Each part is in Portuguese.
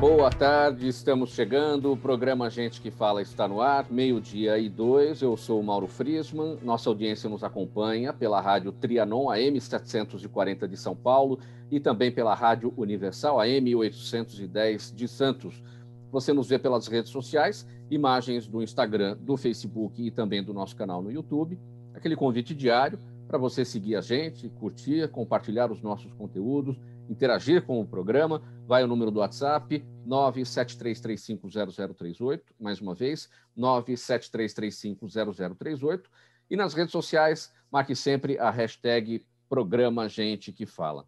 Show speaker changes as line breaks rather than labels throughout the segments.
boa tarde, estamos chegando. O programa Gente que Fala está no ar, meio-dia e dois. Eu sou o Mauro Friesman. Nossa audiência nos acompanha pela rádio Trianon AM 740 de São Paulo e também pela rádio Universal AM 810 de Santos. Você nos vê pelas redes sociais, imagens do Instagram, do Facebook e também do nosso canal no YouTube. Aquele convite diário para você seguir a gente, curtir, compartilhar os nossos conteúdos interagir com o programa, vai o número do WhatsApp 973350038, mais uma vez, 973350038, e nas redes sociais, marque sempre a hashtag Programa Gente que Fala.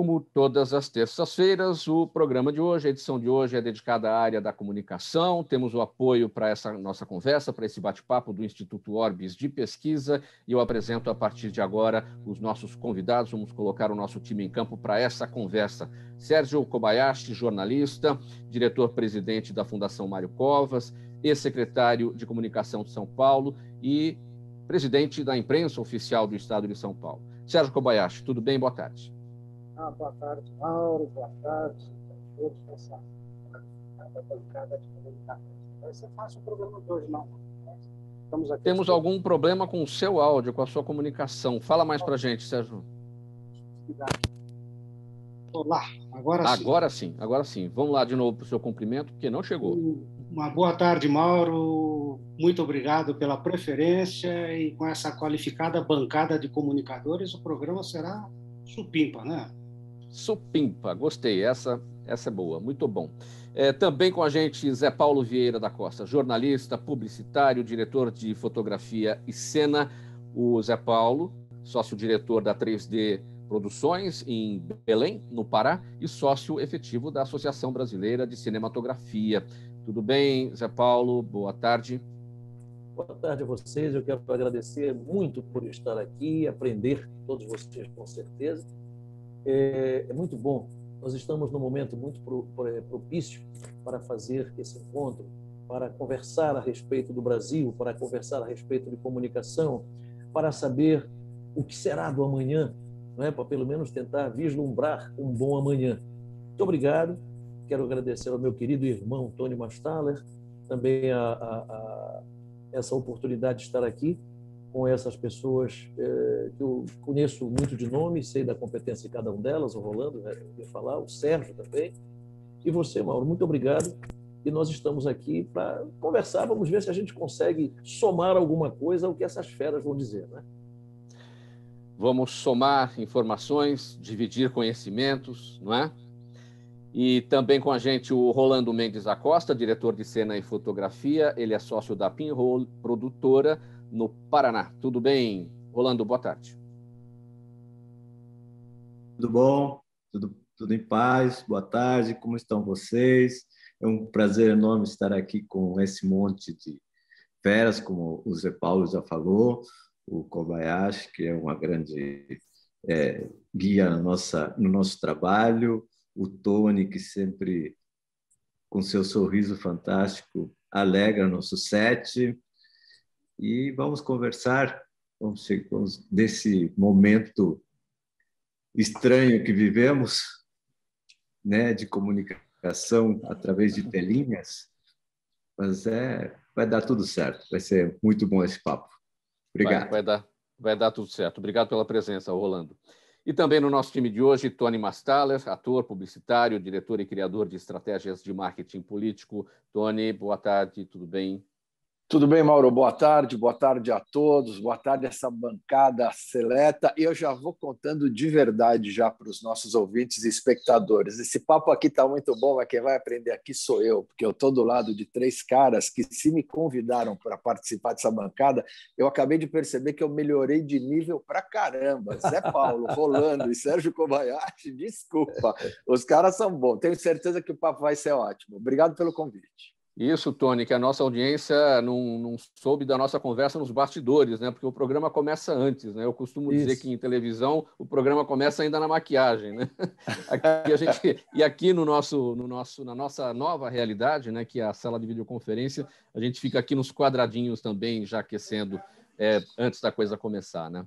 Como todas as terças-feiras, o programa de hoje, a edição de hoje é dedicada à área da comunicação. Temos o apoio para essa nossa conversa, para esse bate-papo do Instituto Orbis de Pesquisa, e eu apresento a partir de agora os nossos convidados. Vamos colocar o nosso time em campo para essa conversa. Sérgio Kobayashi, jornalista, diretor-presidente da Fundação Mário Covas, ex-secretário de Comunicação de São Paulo e presidente da imprensa oficial do Estado de São Paulo. Sérgio Kobayashi, tudo bem? Boa tarde.
Ah, boa tarde, Mauro. Boa tarde a todos nessa bancada de comunicação. Vai ser fácil o programa de hoje, não.
Temos algum problema com o seu áudio, com a sua comunicação. Fala mais para gente, Sérgio.
Olá, agora sim.
Agora sim, agora sim. Vamos lá de novo para o seu cumprimento, porque não chegou.
Uma boa tarde, Mauro. Muito obrigado pela preferência e com essa qualificada bancada de comunicadores, o programa será supimpa, né?
Supimpa, gostei, essa, essa é boa, muito bom. É, também com a gente Zé Paulo Vieira da Costa, jornalista, publicitário, diretor de fotografia e cena. O Zé Paulo, sócio-diretor da 3D Produções em Belém, no Pará, e sócio efetivo da Associação Brasileira de Cinematografia. Tudo bem, Zé Paulo? Boa tarde.
Boa tarde a vocês. Eu quero agradecer muito por estar aqui, aprender todos vocês com certeza é, é muito bom. Nós estamos num momento muito é, propício para fazer esse encontro, para conversar a respeito do Brasil, para conversar a respeito de comunicação, para saber o que será do amanhã, não é? para pelo menos tentar vislumbrar um bom amanhã. Muito obrigado. Quero agradecer ao meu querido irmão Tony Mastaler, também a, a, a essa oportunidade de estar aqui com essas pessoas é, que eu conheço muito de nome, sei da competência de cada um delas, o Rolando né, ia falar, o Sérgio também, e você, Mauro, muito obrigado. E nós estamos aqui para conversar, vamos ver se a gente consegue somar alguma coisa ao que essas feras vão dizer, né?
Vamos somar informações, dividir conhecimentos, não é? E também com a gente o Rolando Mendes Acosta, diretor de cena e fotografia. Ele é sócio da Pinhole, produtora, no Paraná. Tudo bem, Rolando? Boa tarde.
Tudo bom? Tudo, tudo em paz? Boa tarde, como estão vocês? É um prazer enorme estar aqui com esse monte de feras, como o Zé Paulo já falou, o Kobayashi, que é uma grande é, guia na nossa, no nosso trabalho, o Tony, que sempre, com seu sorriso fantástico, alegra nosso set, e vamos conversar vamos, vamos, desse momento estranho que vivemos, né, de comunicação através de telinhas, mas é vai dar tudo certo, vai ser muito bom esse papo. Obrigado.
Vai, vai dar, vai dar tudo certo. Obrigado pela presença, Rolando. E também no nosso time de hoje, Tony Mastaler, ator, publicitário, diretor e criador de estratégias de marketing político. Tony, boa tarde, tudo bem?
Tudo bem, Mauro? Boa tarde, boa tarde a todos, boa tarde essa bancada seleta. E eu já vou contando de verdade já para os nossos ouvintes e espectadores. Esse papo aqui está muito bom, mas quem vai aprender aqui sou eu, porque eu estou do lado de três caras que, se me convidaram para participar dessa bancada, eu acabei de perceber que eu melhorei de nível para caramba. Zé Paulo, Rolando e Sérgio Kobayashi, desculpa, os caras são bons. Tenho certeza que o papo vai ser ótimo. Obrigado pelo convite.
Isso, Tony, que a nossa audiência não, não, soube da nossa conversa nos bastidores, né? Porque o programa começa antes, né? Eu costumo Isso. dizer que em televisão o programa começa ainda na maquiagem, né? Aqui a gente, e aqui no nosso, no nosso, na nossa nova realidade, né? Que é a sala de videoconferência, a gente fica aqui nos quadradinhos também, já aquecendo é, antes da coisa começar, né?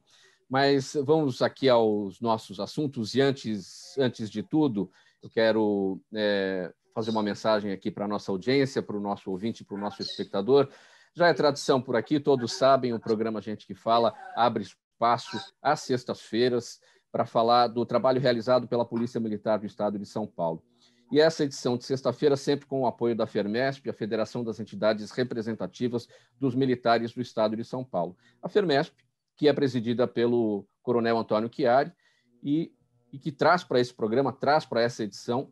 Mas vamos aqui aos nossos assuntos e antes, antes de tudo, eu quero é, fazer uma mensagem aqui para a nossa audiência, para o nosso ouvinte, para o nosso espectador. Já é tradição por aqui, todos sabem, o programa Gente que Fala abre espaço às sextas-feiras para falar do trabalho realizado pela Polícia Militar do Estado de São Paulo. E essa edição de sexta-feira, sempre com o apoio da FERMESP, a Federação das Entidades Representativas dos Militares do Estado de São Paulo. A FERMESP, que é presidida pelo Coronel Antônio Chiari, e, e que traz para esse programa, traz para essa edição,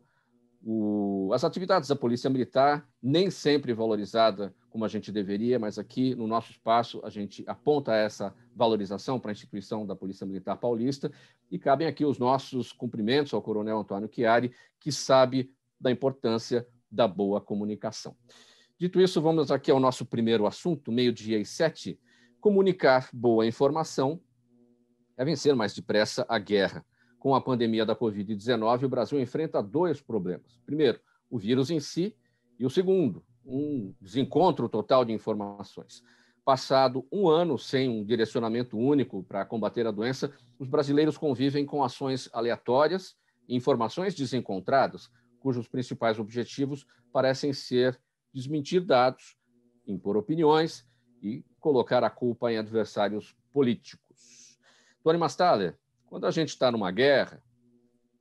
o, as atividades da Polícia Militar, nem sempre valorizada como a gente deveria, mas aqui no nosso espaço a gente aponta essa valorização para a instituição da Polícia Militar Paulista e cabem aqui os nossos cumprimentos ao Coronel Antônio Chiari, que sabe da importância da boa comunicação. Dito isso, vamos aqui ao nosso primeiro assunto, meio-dia e sete. Comunicar boa informação é vencer mais depressa a guerra. Com a pandemia da Covid-19, o Brasil enfrenta dois problemas. Primeiro, o vírus em si, e o segundo, um desencontro total de informações. Passado um ano sem um direcionamento único para combater a doença, os brasileiros convivem com ações aleatórias e informações desencontradas, cujos principais objetivos parecem ser desmentir dados, impor opiniões e colocar a culpa em adversários políticos. Tony Mastaler, quando a gente está numa guerra,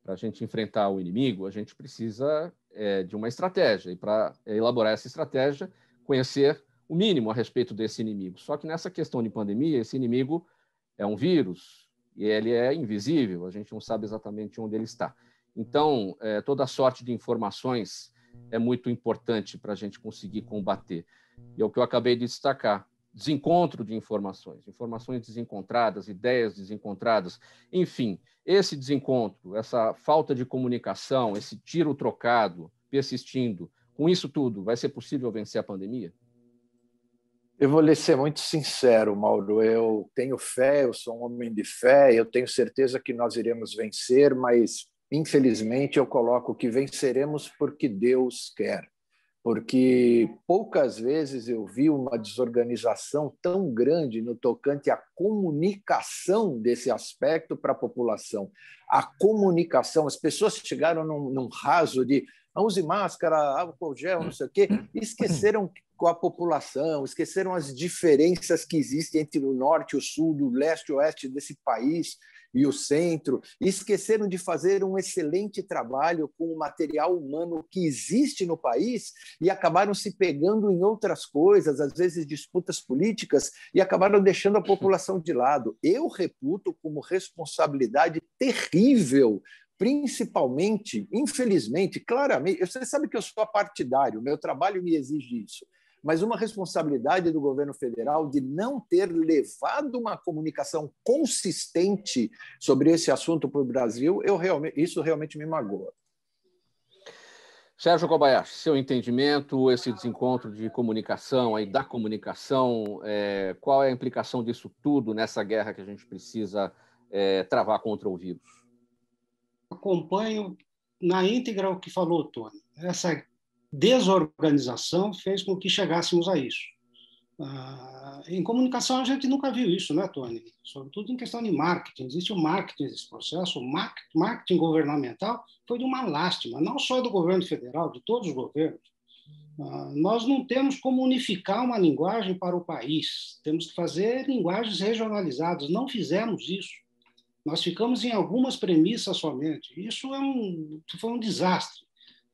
para a gente enfrentar o inimigo, a gente precisa é, de uma estratégia. E para elaborar essa estratégia, conhecer o mínimo a respeito desse inimigo. Só que nessa questão de pandemia, esse inimigo é um vírus e ele é invisível, a gente não sabe exatamente onde ele está. Então, é, toda sorte de informações é muito importante para a gente conseguir combater. E é o que eu acabei de destacar desencontro de informações, informações desencontradas, ideias desencontradas, enfim, esse desencontro, essa falta de comunicação, esse tiro trocado persistindo, com isso tudo, vai ser possível vencer a pandemia?
Eu vou lhe ser muito sincero, Mauro. Eu tenho fé, eu sou um homem de fé, eu tenho certeza que nós iremos vencer, mas infelizmente eu coloco que venceremos porque Deus quer porque poucas vezes eu vi uma desorganização tão grande no tocante à comunicação desse aspecto para a população. A comunicação, as pessoas chegaram num, num raso de ah, use máscara, álcool gel, não sei o quê, esqueceram com a população, esqueceram as diferenças que existem entre o norte, o sul, o leste o oeste desse país, e o centro, esqueceram de fazer um excelente trabalho com o material humano que existe no país e acabaram se pegando em outras coisas, às vezes disputas políticas, e acabaram deixando a população de lado. Eu reputo como responsabilidade terrível principalmente, infelizmente, claramente, você sabe que eu sou partidário, meu trabalho me exige isso mas uma responsabilidade do governo federal de não ter levado uma comunicação consistente sobre esse assunto para o Brasil, eu realmente, isso realmente me magoa.
Sérgio Kobayashi, seu entendimento, esse desencontro de comunicação, aí da comunicação, é, qual é a implicação disso tudo nessa guerra que a gente precisa é, travar contra o vírus?
Acompanho na íntegra o que falou Tony. Essa desorganização fez com que chegássemos a isso. Ah, em comunicação, a gente nunca viu isso, né, Tony? Sobretudo em questão de marketing. Existe o marketing desse processo. O marketing governamental foi de uma lástima, não só do governo federal, de todos os governos. Ah, nós não temos como unificar uma linguagem para o país. Temos que fazer linguagens regionalizadas. Não fizemos isso. Nós ficamos em algumas premissas somente. Isso é um, foi um desastre.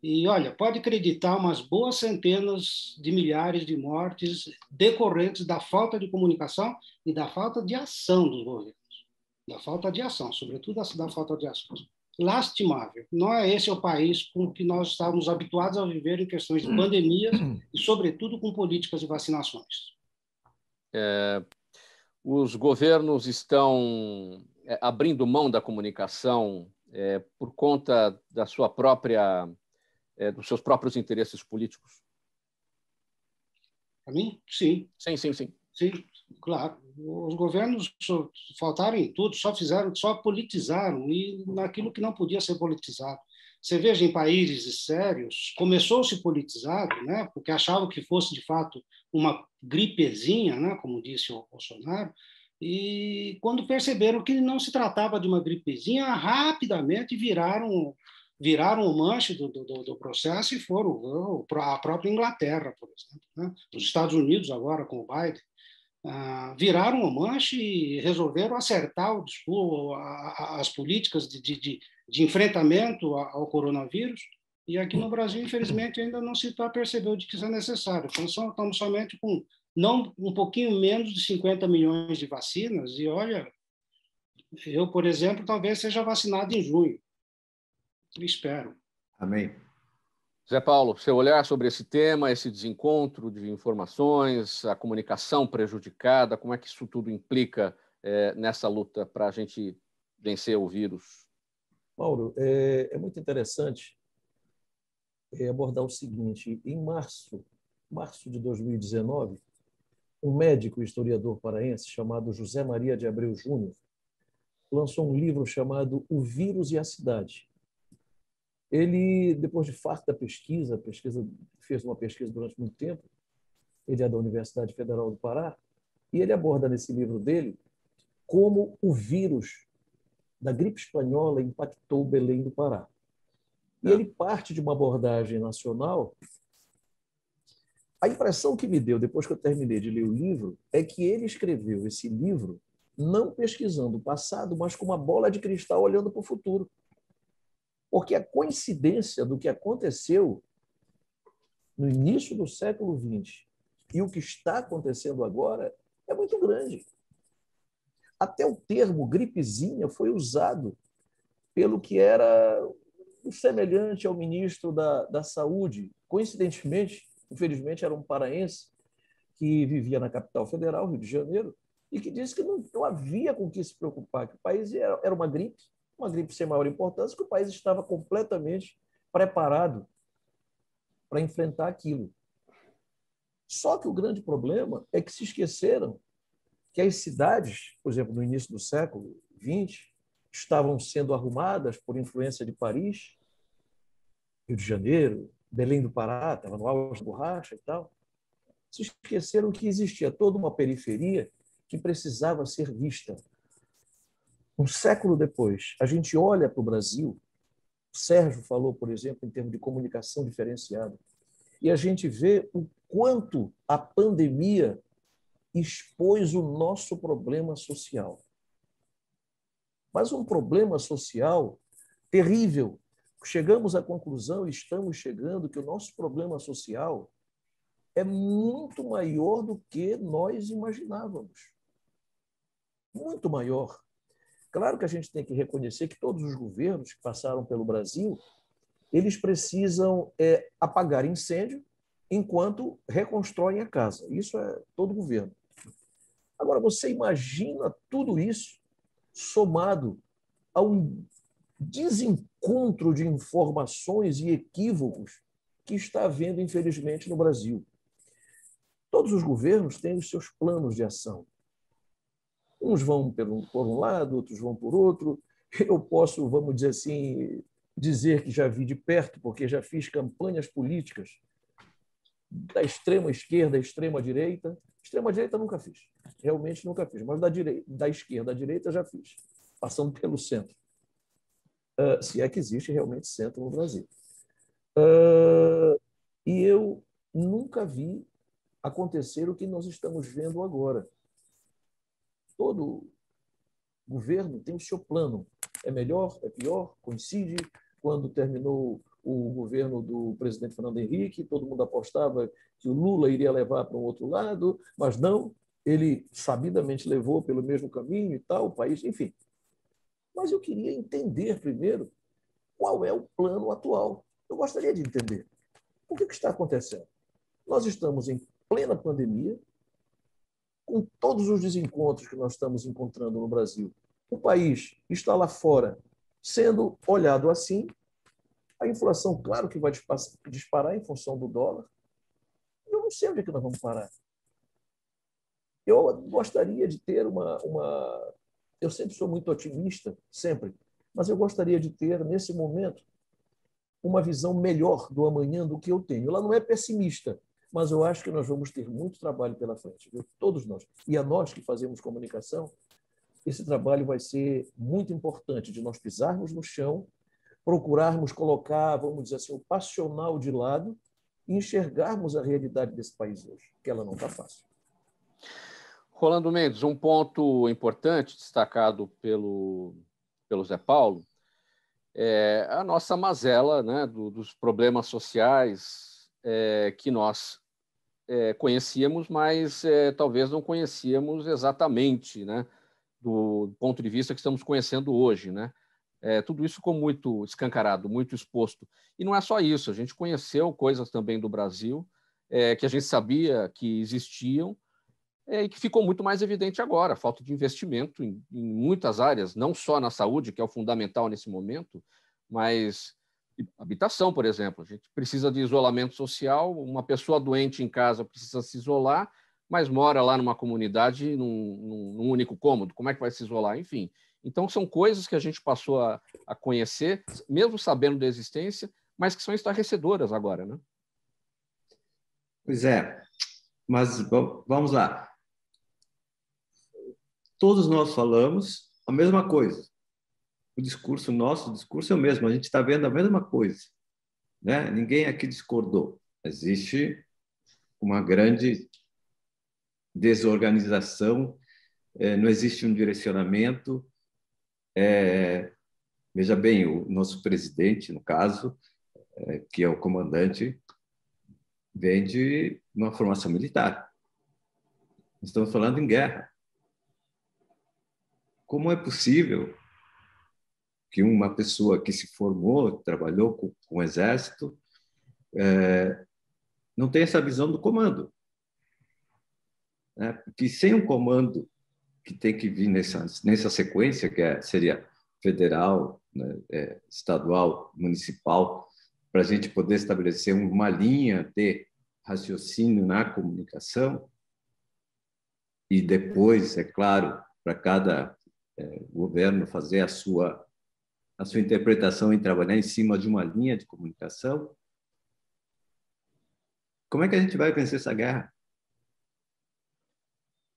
E olha, pode acreditar umas boas centenas de milhares de mortes decorrentes da falta de comunicação e da falta de ação dos governos. Da falta de ação, sobretudo da falta de ação. Lastimável. Não é esse o país com que nós estávamos habituados a viver em questões de pandemias e, sobretudo, com políticas de vacinações.
É, os governos estão é, abrindo mão da comunicação é, por conta da sua própria é, dos seus próprios interesses políticos?
Para mim, sim.
Sim, sim, sim.
Sim, claro. Os governos faltaram em tudo, só fizeram, só politizaram e naquilo que não podia ser politizado. Você veja em países sérios, começou-se politizado, né, porque achavam que fosse de fato uma gripezinha, né, como disse o Bolsonaro, e quando perceberam que não se tratava de uma gripezinha, rapidamente viraram viraram o manche do, do, do, processo e foram a própria Inglaterra, por exemplo, né? os Estados Unidos agora com o Biden, ah, viraram o manche e resolveram acertar o, as políticas de, de, de enfrentamento ao coronavírus. E aqui no Brasil, infelizmente, ainda não se está percebendo de que isso é necessário. Então, estamos somente com não um pouquinho menos de 50 milhões de vacinas. E olha, eu, por exemplo, talvez seja vacinado em junho. Espero.
Amém.
Zé Paulo, seu olhar sobre esse tema, esse desencontro de informações, a comunicação prejudicada, como é que isso tudo implica é, nessa luta para a gente vencer o vírus?
Mauro, é, é muito interessante é, abordar o seguinte: em março, março de 2019, um médico historiador paraense chamado José Maria de Abreu Júnior lançou um livro chamado O Vírus e a Cidade ele, depois de farta pesquisa, pesquisa, fez uma pesquisa durante muito tempo, ele é da Universidade Federal do Pará, e ele aborda nesse livro dele como o vírus da gripe espanhola impactou Belém do Pará. E ele parte de uma abordagem nacional. A impressão que me deu depois que eu terminei de ler o livro é que ele escreveu esse livro não pesquisando o passado, mas com uma bola de cristal olhando para o futuro. Porque a coincidência do que aconteceu no início do século XX e o que está acontecendo agora é muito grande. Até o termo gripezinha foi usado pelo que era semelhante ao ministro da, da Saúde. Coincidentemente, infelizmente, era um paraense que vivia na capital federal, Rio de Janeiro, e que disse que não, não havia com que se preocupar, que o país era, era uma gripe uma gripe sem maior importância, que o país estava completamente preparado para enfrentar aquilo. Só que o grande problema é que se esqueceram que as cidades, por exemplo, no início do século XX, estavam sendo arrumadas por influência de Paris, Rio de Janeiro, Belém do Pará, estava no auge da borracha e tal. Se esqueceram que existia toda uma periferia que precisava ser vista, um século depois, a gente olha para o Brasil, o Sérgio falou, por exemplo, em termos de comunicação diferenciada, e a gente vê o quanto a pandemia expôs o nosso problema social. Mas um problema social terrível. Chegamos à conclusão, estamos chegando, que o nosso problema social é muito maior do que nós imaginávamos. Muito maior. Claro que a gente tem que reconhecer que todos os governos que passaram pelo Brasil, eles precisam é, apagar incêndio enquanto reconstroem a casa. Isso é todo governo. Agora, você imagina tudo isso somado a um desencontro de informações e equívocos que está havendo, infelizmente, no Brasil. Todos os governos têm os seus planos de ação. Uns vão por um lado, outros vão por outro. Eu posso, vamos dizer assim, dizer que já vi de perto, porque já fiz campanhas políticas da extrema esquerda, extrema direita. Extrema direita nunca fiz, realmente nunca fiz, mas da, direita, da esquerda à direita já fiz, passando pelo centro. Uh, se é que existe realmente centro no Brasil. Uh, e eu nunca vi acontecer o que nós estamos vendo agora todo governo tem o seu plano. É melhor, é pior, coincide. Quando terminou o governo do presidente Fernando Henrique, todo mundo apostava que o Lula iria levar para um outro lado, mas não, ele sabidamente levou pelo mesmo caminho e tal, o país, enfim. Mas eu queria entender primeiro qual é o plano atual. Eu gostaria de entender. O que, que está acontecendo? Nós estamos em plena pandemia, com todos os desencontros que nós estamos encontrando no Brasil. O país está lá fora sendo olhado assim, a inflação, claro que vai disparar em função do dólar. Eu não sei onde é que nós vamos parar. Eu gostaria de ter uma, uma. Eu sempre sou muito otimista, sempre, mas eu gostaria de ter, nesse momento, uma visão melhor do amanhã do que eu tenho. Ela não é pessimista, mas eu acho que nós vamos ter muito trabalho pela frente, viu? todos nós. E a nós que fazemos comunicação, esse trabalho vai ser muito importante de nós pisarmos no chão, procurarmos colocar, vamos dizer assim, o passional de lado e enxergarmos a realidade desse país hoje, que ela não está fácil.
Rolando Mendes, um ponto importante destacado pelo, pelo Zé Paulo é a nossa mazela né, do, dos problemas sociais é, que nós é, conhecíamos, mas é, talvez não conhecíamos exatamente, né, do ponto de vista que estamos conhecendo hoje. Né? É, tudo isso ficou muito escancarado, muito exposto. E não é só isso, a gente conheceu coisas também do Brasil é, que a gente sabia que existiam, é, e que ficou muito mais evidente agora, falta de investimento em, em, muitas áreas, não só na saúde, que é o fundamental nesse momento, mas habitação, por exemplo. A gente precisa de isolamento social, uma pessoa doente em casa precisa se isolar, mas mora lá numa comunidade num, num único cômodo. Como é que vai se isolar? Enfim. Então, são coisas que a gente passou a, a conhecer, mesmo sabendo da existência, mas que são estarrecedoras agora, né?
Pois é, mas vamos lá todos nós falamos a mesma coisa. O discurso nosso, o discurso é o mesmo, a gente está vendo a mesma coisa. Né? Ninguém aqui discordou. Existe uma grande desorganização, é, não existe um direcionamento. É, veja bem, o nosso presidente, no caso, é, que é o comandante, vem de uma formação militar. Estamos falando em guerra. Como é possível que uma pessoa que se formou, trabalhou com, com o exército, é, não tenha essa visão do comando? Né? Porque sem um comando que tem que vir nessa, nessa sequência, que é, seria federal, né, é, estadual, municipal, para a gente poder estabelecer uma linha de raciocínio na comunicação, e depois, é claro, para cada é, governo fazer a sua a sua interpretação e trabalhar em cima de uma linha de comunicação, como é que a gente vai vencer essa guerra?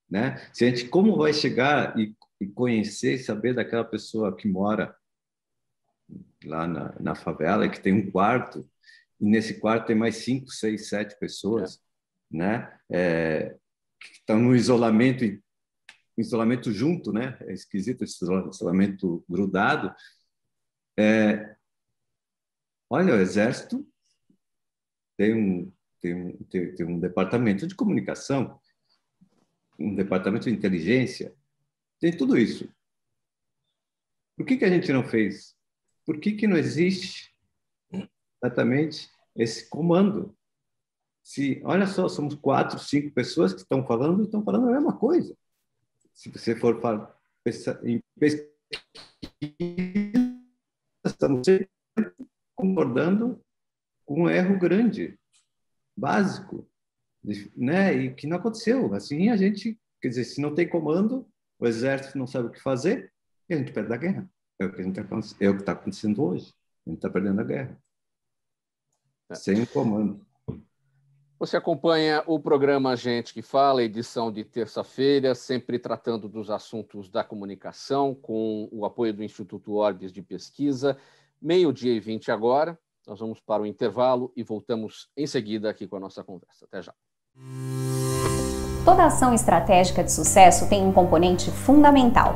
Né? Se a gente como vai chegar e, e conhecer, saber daquela pessoa que mora lá na, na favela que tem um quarto e nesse quarto tem mais cinco, seis, sete pessoas, é. né? É, que estão no isolamento isolamento junto, né? É esquisito esse isolamento grudado. É, olha, o Exército tem um, tem, um, tem, tem um departamento de comunicação, um departamento de inteligência, tem tudo isso. Por que, que a gente não fez? Por que, que não existe exatamente esse comando? Se, olha só, somos quatro, cinco pessoas que estão falando e estão falando a mesma coisa se você for para em pesquisa, estamos concordando com um erro grande, básico, né? E que não aconteceu. Assim, a gente, quer dizer, se não tem comando, o exército não sabe o que fazer, e a gente perde a guerra. É o que está é está acontecendo hoje. A gente está perdendo a guerra. É. Sem comando.
Você acompanha o programa Gente que Fala, edição de terça-feira, sempre tratando dos assuntos da comunicação, com o apoio do Instituto Orbis de Pesquisa. Meio-dia e vinte agora. Nós vamos para o intervalo e voltamos em seguida aqui com a nossa conversa. Até já.
Toda ação estratégica de sucesso tem um componente fundamental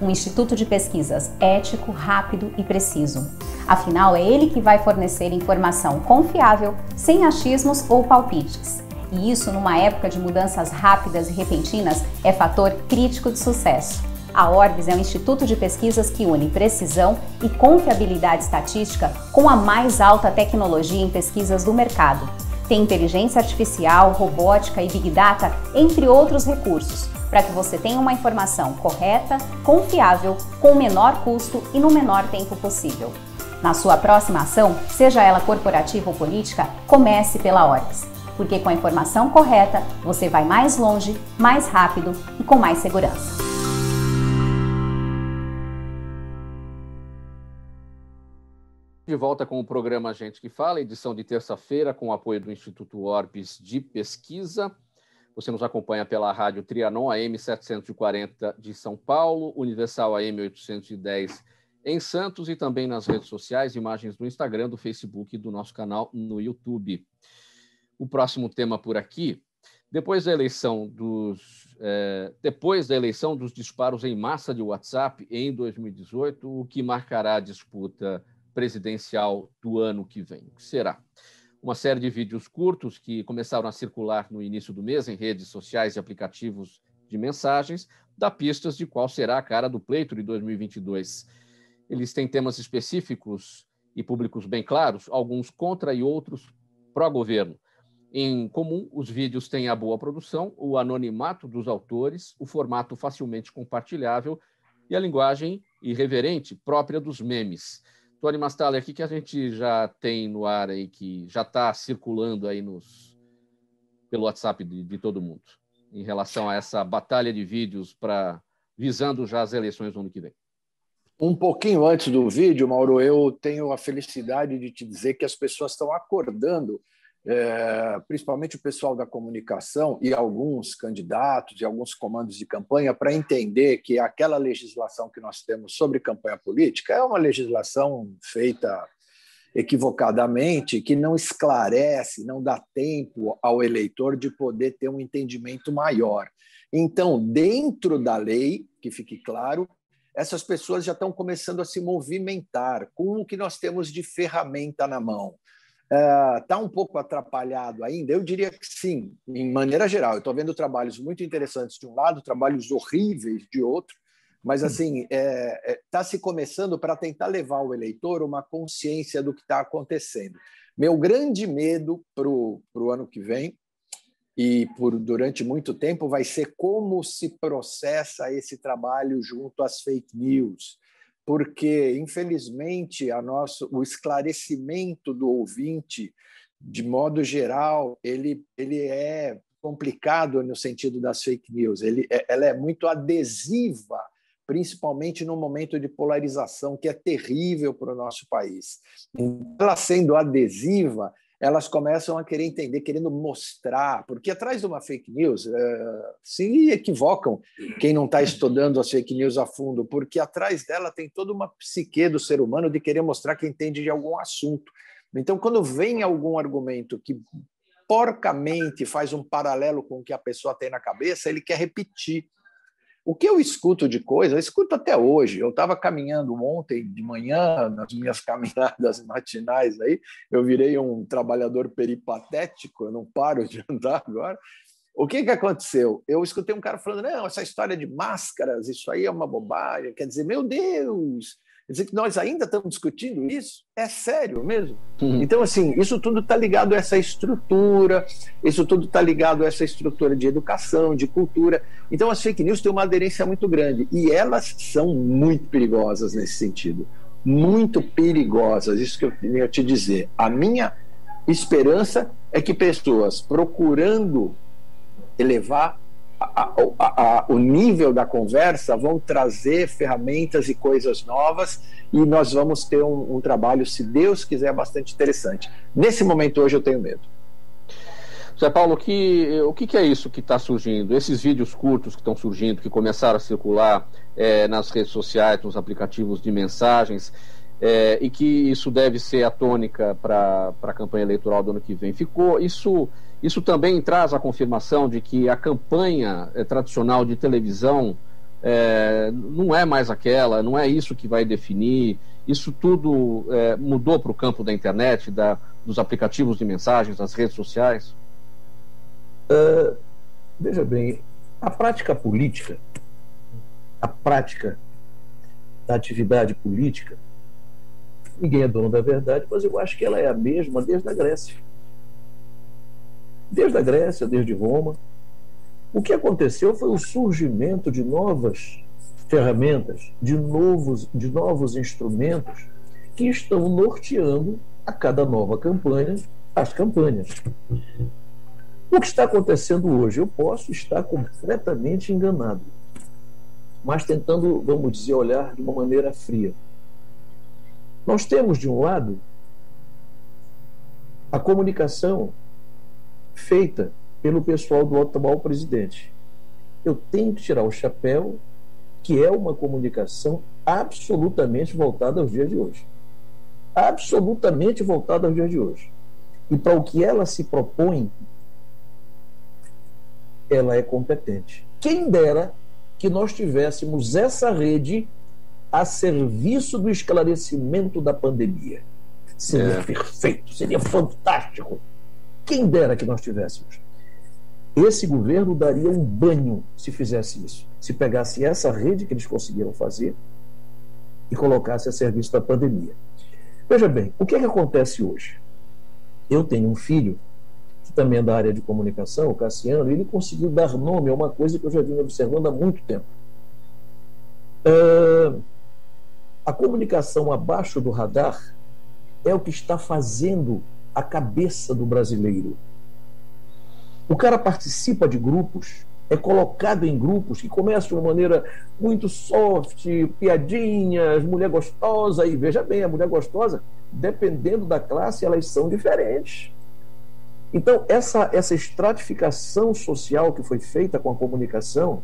um instituto de pesquisas ético, rápido e preciso. Afinal, é ele que vai fornecer informação confiável, sem achismos ou palpites. E isso, numa época de mudanças rápidas e repentinas, é fator crítico de sucesso. A Orbis é um instituto de pesquisas que une precisão e confiabilidade estatística com a mais alta tecnologia em pesquisas do mercado. Tem inteligência artificial, robótica e big data, entre outros recursos para que você tenha uma informação correta, confiável, com o menor custo e no menor tempo possível. Na sua próxima ação, seja ela corporativa ou política, comece pela Orbis, porque com a informação correta você vai mais longe, mais rápido e com mais segurança.
De volta com o programa Gente que Fala, edição de terça-feira, com o apoio do Instituto Orbis de Pesquisa. Você nos acompanha pela rádio Trianon AM 740 de São Paulo, Universal AM 810 em Santos e também nas redes sociais, imagens do Instagram, do Facebook e do nosso canal no YouTube. O próximo tema por aqui, depois da eleição dos é, depois da eleição dos disparos em massa de WhatsApp em 2018, o que marcará a disputa presidencial do ano que vem? O que será? Uma série de vídeos curtos que começaram a circular no início do mês em redes sociais e aplicativos de mensagens dá pistas de qual será a cara do pleito de 2022 eles têm temas específicos e públicos bem claros, alguns contra e outros pró-governo. Em comum, os vídeos têm a boa produção, o anonimato dos autores, o formato facilmente compartilhável e a linguagem irreverente própria dos memes. Tony Mastalli, aqui que a gente já tem no ar aí, que já está circulando aí nos, pelo WhatsApp de, de todo mundo, em relação a essa batalha de vídeos para visando já as eleições no ano que vem.
Um pouquinho antes do vídeo, Mauro, eu tenho a felicidade de te dizer que as pessoas estão acordando, é, principalmente o pessoal da comunicação e alguns candidatos e alguns comandos de campanha, para entender que aquela legislação que nós temos sobre campanha política é uma legislação feita equivocadamente, que não esclarece, não dá tempo ao eleitor de poder ter um entendimento maior. Então, dentro da lei, que fique claro, essas pessoas já estão começando a se movimentar com o que nós temos de ferramenta na mão. Está é, uh, um pouco atrapalhado ainda? Eu diria que sim, em maneira geral. Eu estou vendo trabalhos muito interessantes de um lado, trabalhos horríveis de outro, mas hum. assim está é, é, tá se começando para tentar levar o eleitor uma consciência do que está acontecendo. Meu grande medo para o ano que vem e por durante muito tempo vai ser como se processa esse trabalho junto às fake news, porque infelizmente a nosso o esclarecimento do ouvinte de modo geral ele ele é complicado no sentido das fake news, ele é, ela é muito adesiva principalmente no momento de polarização que é terrível para o nosso país. Ela sendo adesiva, elas começam a querer entender, querendo mostrar, porque atrás de uma fake news é, se equivocam quem não está estudando as fake news a fundo, porque atrás dela tem toda uma psique do ser humano de querer mostrar que entende de algum assunto. Então, quando vem algum argumento que porcamente faz um paralelo com o que a pessoa tem na cabeça, ele quer repetir. O que eu escuto de coisa, eu escuto até hoje. Eu estava caminhando ontem de manhã, nas minhas caminhadas matinais aí, eu virei um trabalhador peripatético, eu não paro de andar agora. O que, que aconteceu? Eu escutei um cara falando: não, essa história de máscaras, isso aí é uma bobagem. Quer dizer, meu Deus, Quer dizer que nós ainda estamos discutindo isso? É sério mesmo? Uhum. Então, assim, isso tudo está ligado a essa estrutura, isso tudo está ligado a essa estrutura de educação, de cultura. Então, as fake news têm uma aderência muito grande e elas são muito perigosas nesse sentido. Muito perigosas, isso que eu queria te dizer. A minha esperança é que pessoas procurando elevar a, a, a, o nível da conversa vão trazer ferramentas e coisas novas e nós vamos ter um, um, trabalho, se Deus quiser, bastante interessante. Nesse momento hoje eu tenho medo.
Zé Paulo, que, o que, que é isso que está surgindo? Esses vídeos curtos que estão surgindo, que começaram a circular é, nas redes sociais, nos aplicativos de mensagens, é, e que isso deve ser a tônica para a campanha eleitoral do ano que vem. Ficou isso isso também traz a confirmação de que a campanha é, tradicional de televisão é, não é mais aquela, não é isso que vai definir. Isso tudo é, mudou para o campo da internet, da, dos aplicativos de mensagens, das redes sociais?
Uh, veja bem, a prática política, a prática da atividade política, ninguém é dono da verdade, mas eu acho que ela é a mesma desde a Grécia desde a Grécia, desde Roma. O que aconteceu foi o surgimento de novas ferramentas, de novos, de novos instrumentos que estão norteando a cada nova campanha as campanhas. O que está acontecendo hoje? Eu posso estar completamente enganado, mas tentando, vamos dizer, olhar de uma maneira fria. Nós temos, de um lado, a comunicação feita pelo pessoal do atual presidente. Eu tenho que tirar o chapéu que é uma comunicação absolutamente voltada aos dias de hoje. Absolutamente voltada aos dias de hoje. E para o que ela se propõe, ela é competente. Quem dera que nós tivéssemos essa rede a serviço do esclarecimento da pandemia. Seria é. perfeito, seria fantástico. Quem dera que nós tivéssemos. Esse governo daria um banho se fizesse isso. Se pegasse essa rede que eles conseguiram fazer e colocasse a serviço da pandemia. Veja bem, o que, é que acontece hoje? Eu tenho um filho que também é da área de comunicação, o Cassiano, e ele conseguiu dar nome a uma coisa que eu já vinha observando há muito tempo. Uh, a comunicação abaixo do radar é o que está fazendo a cabeça do brasileiro. O cara participa de grupos, é colocado em grupos que começam de uma maneira muito soft, piadinhas, mulher gostosa, e veja bem, a mulher gostosa, dependendo da classe, elas são diferentes. Então, essa, essa estratificação social que foi feita com a comunicação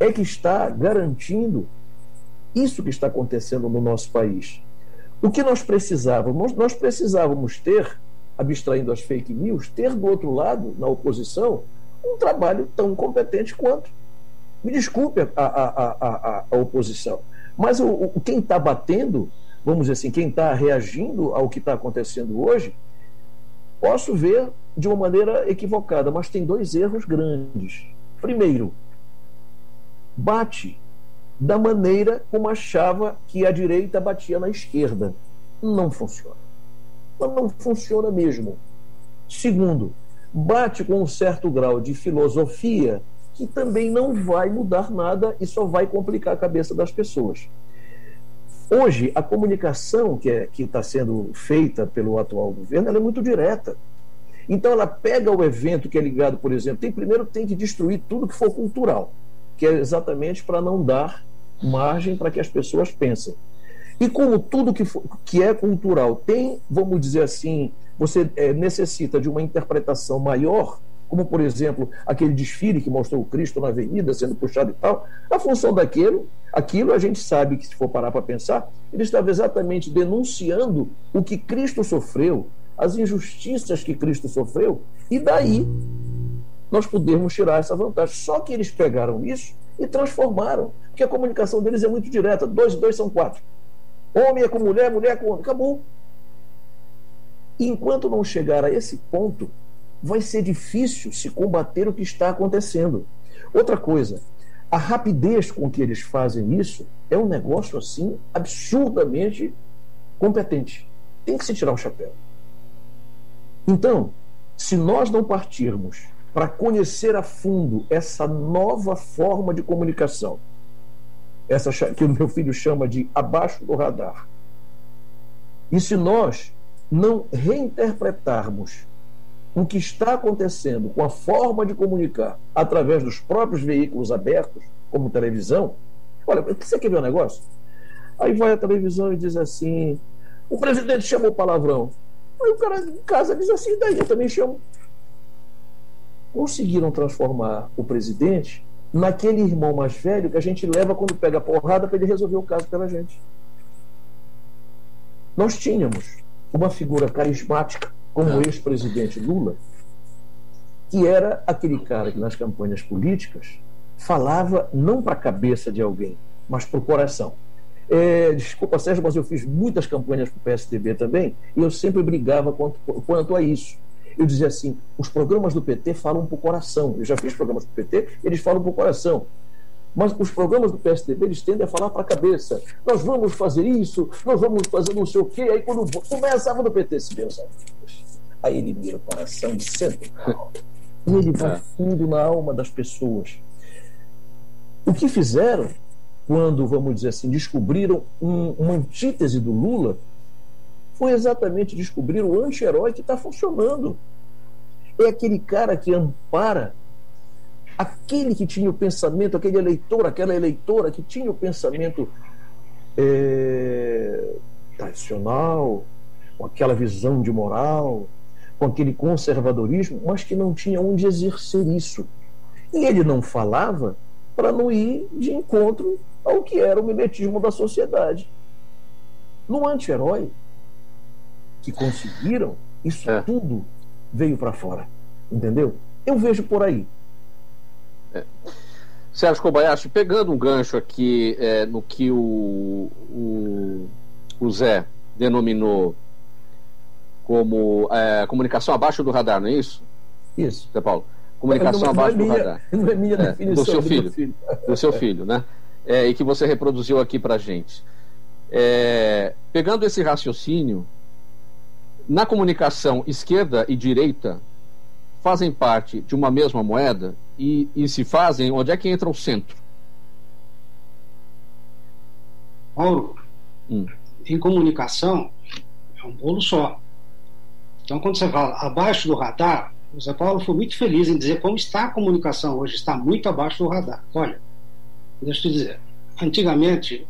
é que está garantindo isso que está acontecendo no nosso país. O que nós precisávamos? Nós precisávamos ter, abstraindo as fake news, ter do outro lado, na oposição, um trabalho tão competente quanto. Me desculpe a, a, a, a oposição, mas o, o quem está batendo, vamos dizer assim, quem está reagindo ao que está acontecendo hoje, posso ver de uma maneira equivocada, mas tem dois erros grandes. Primeiro, bate da maneira como achava que a direita batia na esquerda. Não funciona. Não funciona mesmo. Segundo, bate com um certo grau de filosofia que também não vai mudar nada e só vai complicar a cabeça das pessoas. Hoje, a comunicação que é, está sendo feita pelo atual governo é muito direta. Então, ela pega o evento que é ligado, por exemplo, tem, primeiro tem que destruir tudo que for cultural, que é exatamente para não dar margem para que as pessoas pensem. E como tudo que, for, que é cultural tem, vamos dizer assim, você é, necessita de uma interpretação maior, como por exemplo aquele desfile que mostrou o Cristo na avenida sendo puxado e tal, a função daquilo, aquilo a gente sabe que se for parar para pensar, ele estava exatamente denunciando o que Cristo sofreu, as injustiças que Cristo sofreu, e daí nós podemos tirar essa vantagem. Só que eles pegaram isso e transformaram, porque a comunicação deles é muito direta: dois e dois são quatro. Homem é com mulher, mulher é com homem. Acabou. Enquanto não chegar a esse ponto, vai ser difícil se combater o que está acontecendo. Outra coisa, a rapidez com que eles fazem isso é um negócio assim absurdamente competente. Tem que se tirar o chapéu. Então, se nós não partirmos para conhecer a fundo essa nova forma de comunicação, essa que o meu filho chama de abaixo do radar. E se nós não reinterpretarmos o que está acontecendo com a forma de comunicar através dos próprios veículos abertos, como televisão, olha, você quer ver um negócio? Aí vai a televisão e diz assim: o presidente chamou palavrão. Aí o cara em casa diz assim: daí eu também chamo conseguiram transformar o presidente naquele irmão mais velho que a gente leva quando pega porrada para ele resolver o caso pela gente. Nós tínhamos uma figura carismática como o ex-presidente Lula, que era aquele cara que nas campanhas políticas falava não para a cabeça de alguém, mas para o coração. É, desculpa, Sérgio, mas eu fiz muitas campanhas para o PSDB também e eu sempre brigava quanto, quanto a isso eu dizia assim: os programas do PT falam para o coração. Eu já fiz programas do PT, eles falam para o coração. Mas os programas do PSDB eles tendem a falar para a cabeça. Nós vamos fazer isso, nós vamos fazer não sei o quê. Aí quando começava no PT, se Deus aí ele mira o coração de centro. E ele vai é. fundo na alma das pessoas. O que fizeram quando, vamos dizer assim, descobriram um, uma antítese do Lula foi exatamente descobrir o anti-herói que está funcionando. É aquele cara que ampara aquele que tinha o pensamento, aquele eleitor, aquela eleitora que tinha o pensamento é, tradicional, com aquela visão de moral, com aquele conservadorismo, mas que não tinha onde exercer isso. E ele não falava para não ir de encontro ao que era o mimetismo da sociedade. No anti-herói, que conseguiram, isso é. tudo veio para fora. Entendeu? Eu vejo por aí.
É. Sérgio Kobayashi, pegando um gancho aqui é, no que o, o, o, Zé denominou como é, comunicação abaixo do radar, não é isso?
Isso.
Zé Paulo. Comunicação não, abaixo
não é
do radar.
Não é minha é, definição.
Do seu filho. filho. Do seu filho, né? É, e que você reproduziu aqui para gente. É, pegando esse raciocínio, na comunicação esquerda e direita fazem parte de uma mesma moeda e, e se fazem, onde é que entra o centro?
Mauro, hum. em comunicação é um bolo só. Então, quando você fala abaixo do radar, o Zé Paulo foi muito feliz em dizer como está a comunicação hoje, está muito abaixo do radar. Olha, deixa eu te dizer, antigamente,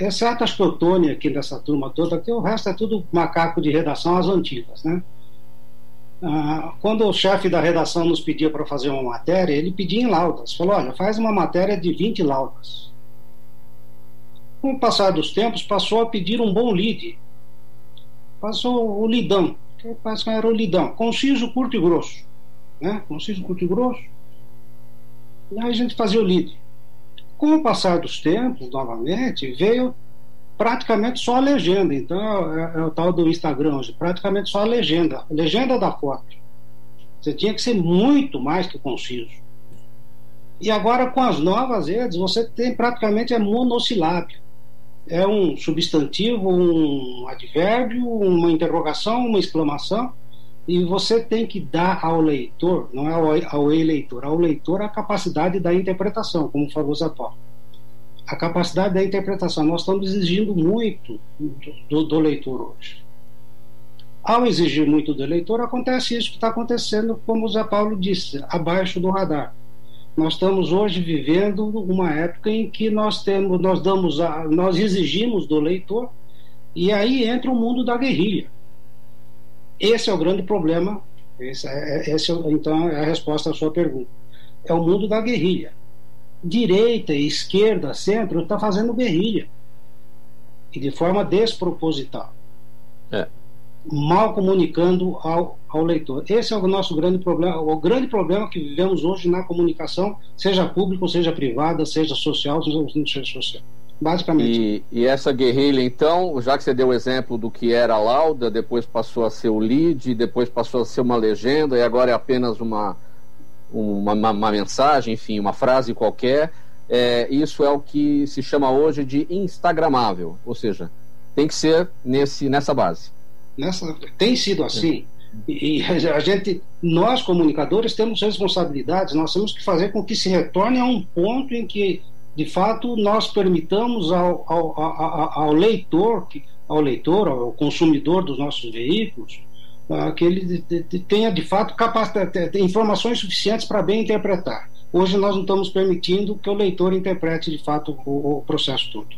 exceto as Totônia aqui dessa turma toda, aqui o resto é tudo macaco de redação às antigas, né? Ah, quando o chefe da redação nos pedia para fazer uma matéria, ele pedia em laudas. Falou: olha, faz uma matéria de 20 laudas. Com o passar dos tempos, passou a pedir um bom lead. Passou o lidão, que era o lidão, conciso, curto e grosso. Né? Conciso, curto e grosso. E aí a gente fazia o lead. Com o passar dos tempos, novamente, veio praticamente só a legenda. Então é, é, o tal do Instagram hoje, praticamente só a legenda, a legenda da foto. Você tinha que ser muito mais que conciso. E agora com as novas redes, você tem praticamente é monossilábico. É um substantivo, um advérbio, uma interrogação, uma exclamação, e você tem que dar ao leitor, não é ao, eleitor, ao leitor a capacidade da interpretação, como falou Zapó a capacidade da interpretação. Nós estamos exigindo muito do, do leitor hoje. Ao exigir muito do leitor, acontece isso que está acontecendo, como o Zé Paulo disse, abaixo do radar. Nós estamos hoje vivendo uma época em que nós temos, nós damos, a, nós exigimos do leitor, e aí entra o mundo da guerrilha. Esse é o grande problema. Esse é, esse é, então é a resposta à sua pergunta. É o mundo da guerrilha direita, esquerda, centro, está fazendo guerrilha. E de forma desproposital. É. Mal comunicando ao, ao leitor. Esse é o nosso grande problema, o grande problema que vivemos hoje na comunicação, seja pública, seja privada, seja social, seja social. Basicamente.
E, e, essa guerrilha, então, já que você deu o exemplo do que era a lauda, depois passou a ser o lead, depois passou a ser uma legenda e agora é apenas uma, uma, uma, uma mensagem, enfim, uma frase qualquer, é, isso é o que se chama hoje de instagramável, ou seja, tem que ser nesse, nessa base.
Nessa, tem sido assim. E, e a gente, nós comunicadores temos responsabilidades, nós temos que fazer com que se retorne a um ponto em que, de fato, nós permitamos ao, ao, ao, ao leitor, ao leitor, ao consumidor dos nossos veículos, que ele tenha de fato capacidade, informações suficientes para bem interpretar. Hoje nós não estamos permitindo que o leitor interprete de fato o, o processo todo.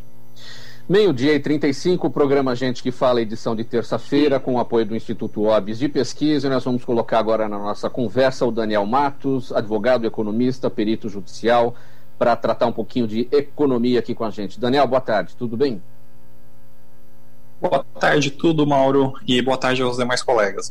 Meio-dia e 35, o programa Gente que Fala, edição de terça-feira, com o apoio do Instituto OBS de Pesquisa. E nós vamos colocar agora na nossa conversa o Daniel Matos, advogado, economista, perito judicial, para tratar um pouquinho de economia aqui com a gente. Daniel, boa tarde, tudo bem?
Boa tarde, tudo, Mauro, e boa tarde aos demais colegas.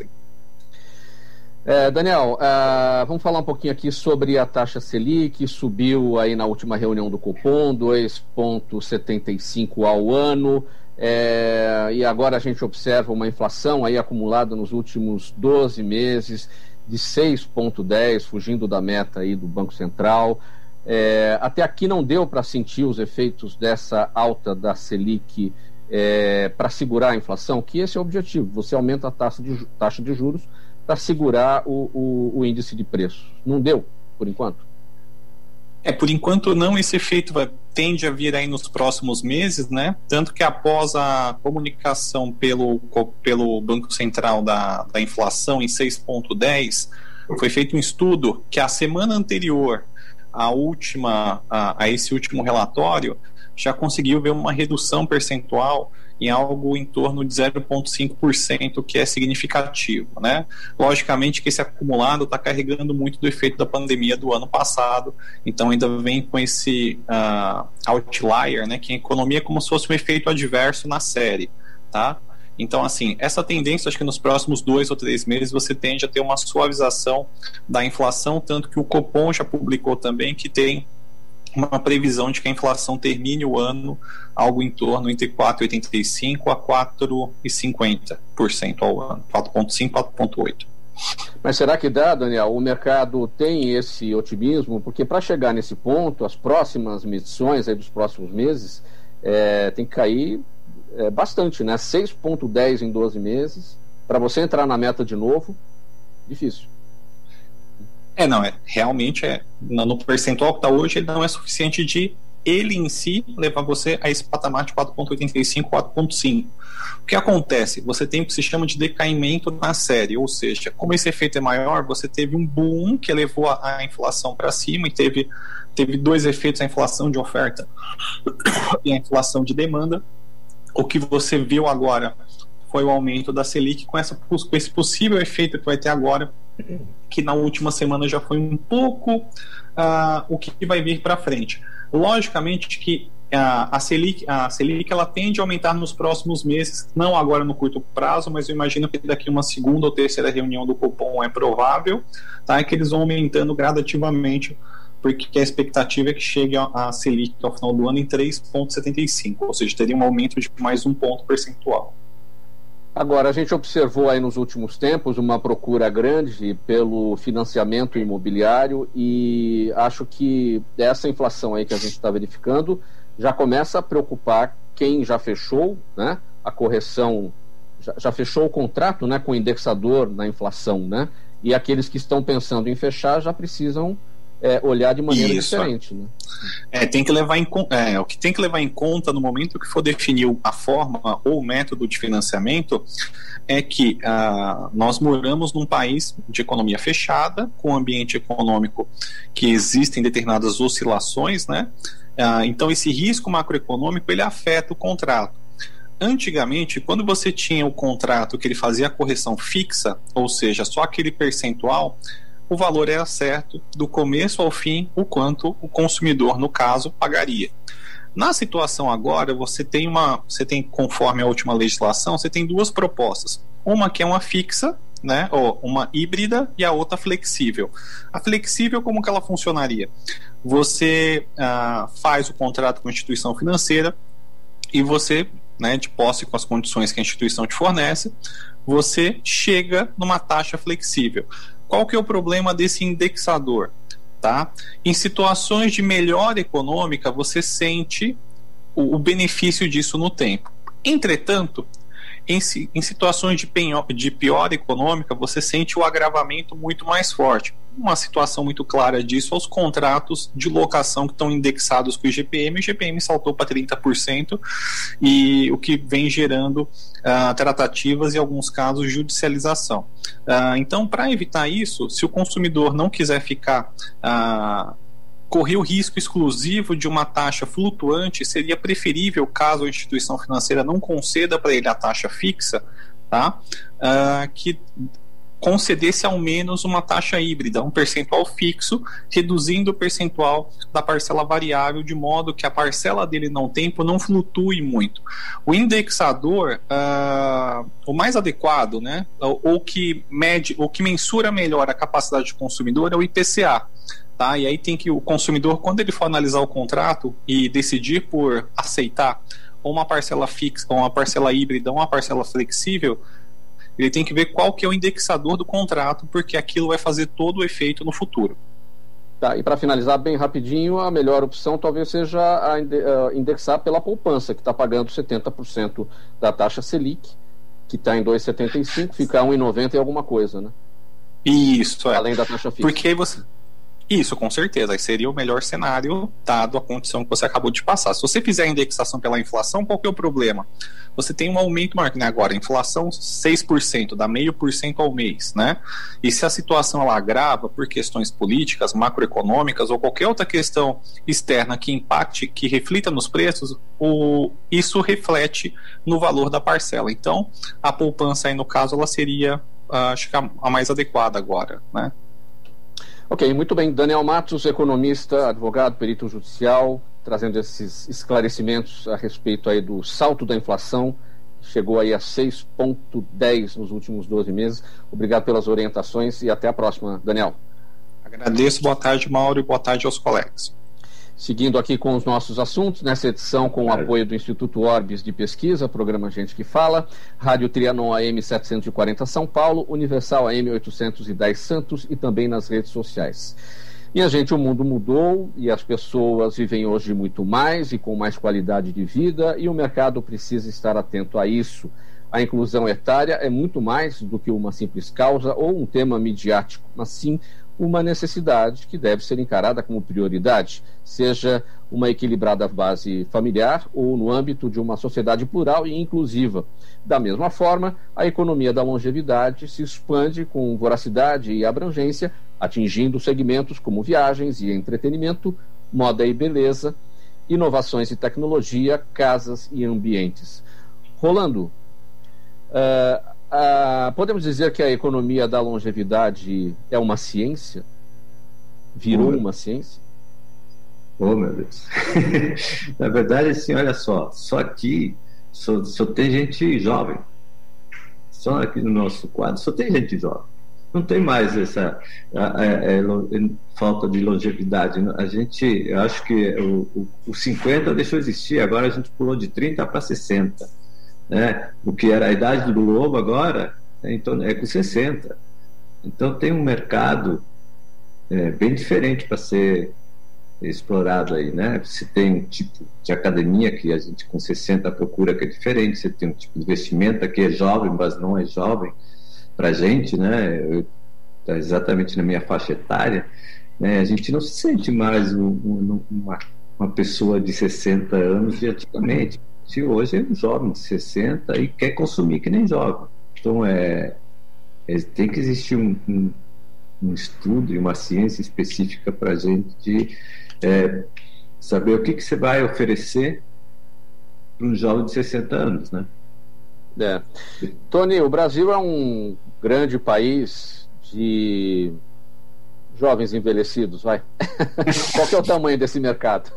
É, Daniel, uh, vamos falar um pouquinho aqui sobre a taxa Selic, subiu aí na última reunião do Copom, 2,75 ao ano, é, e agora a gente observa uma inflação aí acumulada nos últimos 12 meses de 6,10, fugindo da meta aí do Banco Central. É, até aqui não deu para sentir os efeitos dessa alta da Selic é, para segurar a inflação, que esse é o objetivo. Você aumenta a taxa de, taxa de juros para segurar o, o, o, índice de preços. Não deu, por enquanto?
É, por enquanto não, esse efeito vai, tende a vir aí nos próximos meses, né? Tanto que após a comunicação pelo, pelo Banco Central da, da inflação em 6,10, foi feito um estudo que a semana anterior à última, a, a esse último relatório, já conseguiu ver uma redução percentual em algo em torno de 0,5%, que é significativo. Né? Logicamente que esse acumulado está carregando muito do efeito da pandemia do ano passado, então ainda vem com esse uh, outlier, né, que a economia é como se fosse um efeito adverso na série. Tá? Então, assim, essa tendência, acho que nos próximos dois ou três meses você tende a ter uma suavização da inflação, tanto que o Copom já publicou também que tem uma previsão de que a inflação termine o ano algo em torno entre 4,85% a 4,50% ao ano, 4,5%, 4,8%.
Mas será que dá, Daniel? O mercado tem esse otimismo? Porque para chegar nesse ponto, as próximas medições aí dos próximos meses é, tem que cair é, bastante, né? 6,10 em 12 meses. Para você entrar na meta de novo, difícil.
É, não, é realmente é no percentual que está hoje, ele não é suficiente de ele em si levar você a esse patamar de 4.85, 4.5. O que acontece? Você tem o que se chama de decaimento na série, ou seja, como esse efeito é maior, você teve um boom que levou a, a inflação para cima e teve, teve dois efeitos, a inflação de oferta e a inflação de demanda. O que você viu agora foi o aumento da Selic com, essa, com esse possível efeito que vai ter agora que na última semana já foi um pouco uh, o que vai vir para frente. Logicamente que uh, a Selic, a Selic ela tende a aumentar nos próximos meses, não agora no curto prazo, mas eu imagino que daqui uma segunda ou terceira reunião do Copom é provável, tá? que eles vão aumentando gradativamente porque a expectativa é que chegue a Selic ao final do ano em 3,75, ou seja, teria um aumento de mais um ponto percentual.
Agora, a gente observou aí nos últimos tempos uma procura grande pelo financiamento imobiliário e acho que essa inflação aí que a gente está verificando já começa a preocupar quem já fechou, né? A correção já, já fechou o contrato, né? Com o indexador na inflação, né? E aqueles que estão pensando em fechar já precisam é, olhar de maneira Isso. diferente. Né?
É, tem que levar em, é, o que tem que levar em conta no momento que for definir a forma ou o método de financiamento é que ah, nós moramos num país de economia fechada, com um ambiente econômico que existem determinadas oscilações, né? Ah, então esse risco macroeconômico ele afeta o contrato. Antigamente, quando você tinha o contrato que ele fazia a correção fixa, ou seja, só aquele percentual, o valor era certo do começo ao fim, o quanto o consumidor, no caso, pagaria. Na situação agora, você tem uma, você tem conforme a última legislação, você tem duas propostas. Uma que é uma fixa, né, ou uma híbrida e a outra flexível. A flexível como que ela funcionaria? Você ah, faz o contrato com a instituição financeira e você, né, de posse com as condições que a instituição te fornece, você chega numa taxa flexível. Qual que é o problema desse indexador? Tá? Em situações de melhora econômica, você sente o, o benefício disso no tempo. Entretanto, em, em situações de, penho, de pior econômica, você sente o agravamento muito mais forte. Uma situação muito clara disso aos contratos de locação que estão indexados com o IGPM. O IGPM saltou para 30%, e o que vem gerando uh, tratativas e, em alguns casos, judicialização. Uh, então, para evitar isso, se o consumidor não quiser ficar uh, correr o risco exclusivo de uma taxa flutuante seria preferível caso a instituição financeira não conceda para ele a taxa fixa, tá? Uh, que concedesse ao menos uma taxa híbrida, um percentual fixo, reduzindo o percentual da parcela variável, de modo que a parcela dele não tempo não flutue muito. O indexador, uh, o mais adequado, né, ou que mede, ou que mensura melhor a capacidade do consumidor é o IPCA. Tá? E aí tem que o consumidor, quando ele for analisar o contrato e decidir por aceitar uma parcela fixa, uma parcela híbrida, uma parcela flexível, ele tem que ver qual que é o indexador do contrato, porque aquilo vai fazer todo o efeito no futuro.
Tá, e para finalizar bem rapidinho, a melhor opção talvez seja indexar pela poupança, que está pagando 70% da taxa Selic, que está em 2,75, fica 1,90 e alguma coisa, né?
Isso,
é. Além da taxa fixa.
Porque você, Isso, com certeza. Seria o melhor cenário, dado a condição que você acabou de passar. Se você fizer a indexação pela inflação, qual que é o problema? Você tem um aumento maior, né? Agora, inflação 6%, dá meio por cento ao mês, né? E se a situação ela agrava por questões políticas, macroeconômicas ou qualquer outra questão externa que impacte, que reflita nos preços, o, isso reflete no valor da parcela. Então, a poupança aí, no caso, ela seria, uh, acho que a mais adequada agora, né?
Ok, muito bem. Daniel Matos, economista, advogado, perito judicial, trazendo esses esclarecimentos a respeito aí do salto da inflação, chegou aí a 6,10 nos últimos 12 meses. Obrigado pelas orientações e até a próxima, Daniel.
Agradeço, boa tarde, Mauro, e boa tarde aos colegas.
Seguindo aqui com os nossos assuntos, nessa edição com o apoio do Instituto Orbis de Pesquisa, programa Gente que Fala, Rádio Trianon AM 740 São Paulo, Universal AM 810 Santos e também nas redes sociais. Minha gente, o mundo mudou e as pessoas vivem hoje muito mais e com mais qualidade de vida e o mercado precisa estar atento a isso. A inclusão etária é muito mais do que uma simples causa ou um tema midiático, mas sim uma necessidade que deve ser encarada como prioridade, seja uma equilibrada base familiar ou no âmbito de uma sociedade plural e inclusiva. Da mesma forma, a economia da longevidade se expande com voracidade e abrangência, atingindo segmentos como viagens e entretenimento, moda e beleza, inovações e tecnologia, casas e ambientes. Rolando, uh, ah, podemos dizer que a economia da longevidade é uma ciência? Virou oh, uma ciência?
Oh, meu Deus. Na verdade, assim, olha só, só aqui só, só tem gente jovem. Só aqui no nosso quadro só tem gente jovem. Não tem mais essa a, a, a, falta de longevidade. A gente, eu acho que o, o, o 50 deixou existir, agora a gente pulou de 30 para 60 né? O que era a idade do lobo agora é, então, é com 60. Então tem um mercado é, bem diferente para ser explorado aí, né? Você tem um tipo de academia que a gente com 60 procura que é diferente, você tem um tipo de investimento que é jovem, mas não é jovem para gente, né? Está exatamente na minha faixa etária, né? A gente não se sente mais um, um, uma, uma pessoa de 60 anos de antigamente se hoje jovem de 60 e quer consumir que nem jovem. Então, é, é tem que existir um, um, um, estudo e uma ciência específica para a gente de é, saber o que, que você vai oferecer para um jovem de 60 anos, né?
É. Tony, o Brasil é um grande país de jovens envelhecidos, vai. Qual é o tamanho desse mercado?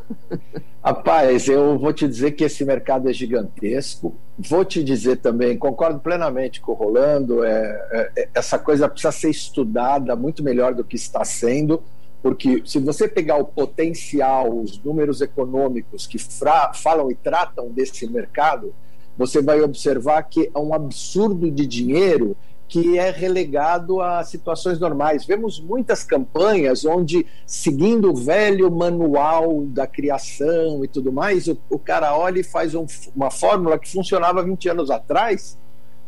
Rapaz, eu vou te dizer que esse mercado é gigantesco. Vou te dizer também, concordo plenamente com o Rolando, é, é, é, essa coisa precisa ser estudada muito melhor do que está sendo, porque se você pegar o potencial, os números econômicos que fra, falam e tratam desse mercado, você vai observar que é um absurdo de dinheiro que é relegado a situações normais. Vemos muitas campanhas onde, seguindo o velho manual da criação e tudo mais, o, o cara olha e faz um, uma fórmula que funcionava 20 anos atrás,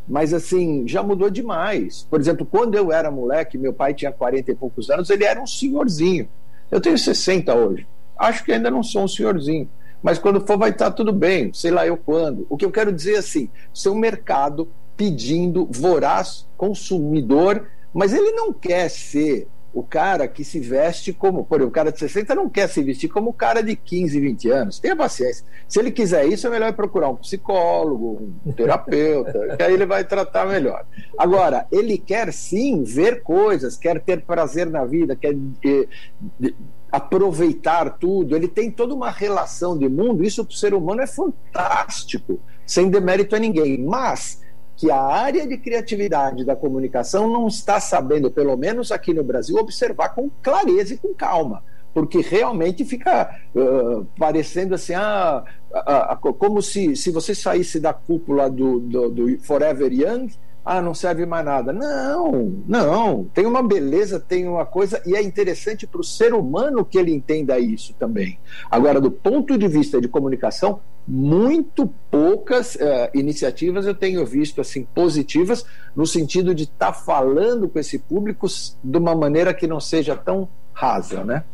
mas assim, já mudou demais. Por exemplo, quando eu era moleque, meu pai tinha 40 e poucos anos, ele era um senhorzinho. Eu tenho 60 hoje. Acho que ainda não sou um senhorzinho. Mas quando for, vai estar tudo bem, sei lá eu quando. O que eu quero dizer assim: seu mercado pedindo, voraz consumidor, mas ele não quer ser o cara que se veste como, por exemplo, o cara de 60 não quer se vestir como o cara de 15, 20 anos. Tenha paciência. Se ele quiser isso, é melhor procurar um psicólogo, um terapeuta, que aí ele vai tratar melhor. Agora, ele quer sim ver coisas, quer ter prazer na vida, quer eh, aproveitar tudo. Ele tem toda uma relação de mundo. Isso para o ser humano é fantástico, sem demérito a ninguém. Mas que a área de criatividade da comunicação não está sabendo, pelo menos aqui no Brasil, observar com clareza e com calma. Porque realmente fica uh, parecendo assim, ah, uh, uh, como se, se você saísse da cúpula do, do, do Forever Young ah, não serve mais nada. Não, não. Tem uma beleza, tem uma coisa, e é interessante para o ser humano que ele entenda isso também. Agora, do ponto de vista de comunicação, muito poucas uh, iniciativas eu tenho visto assim positivas no sentido de estar tá falando com esse público de uma maneira que não seja tão rasa, né?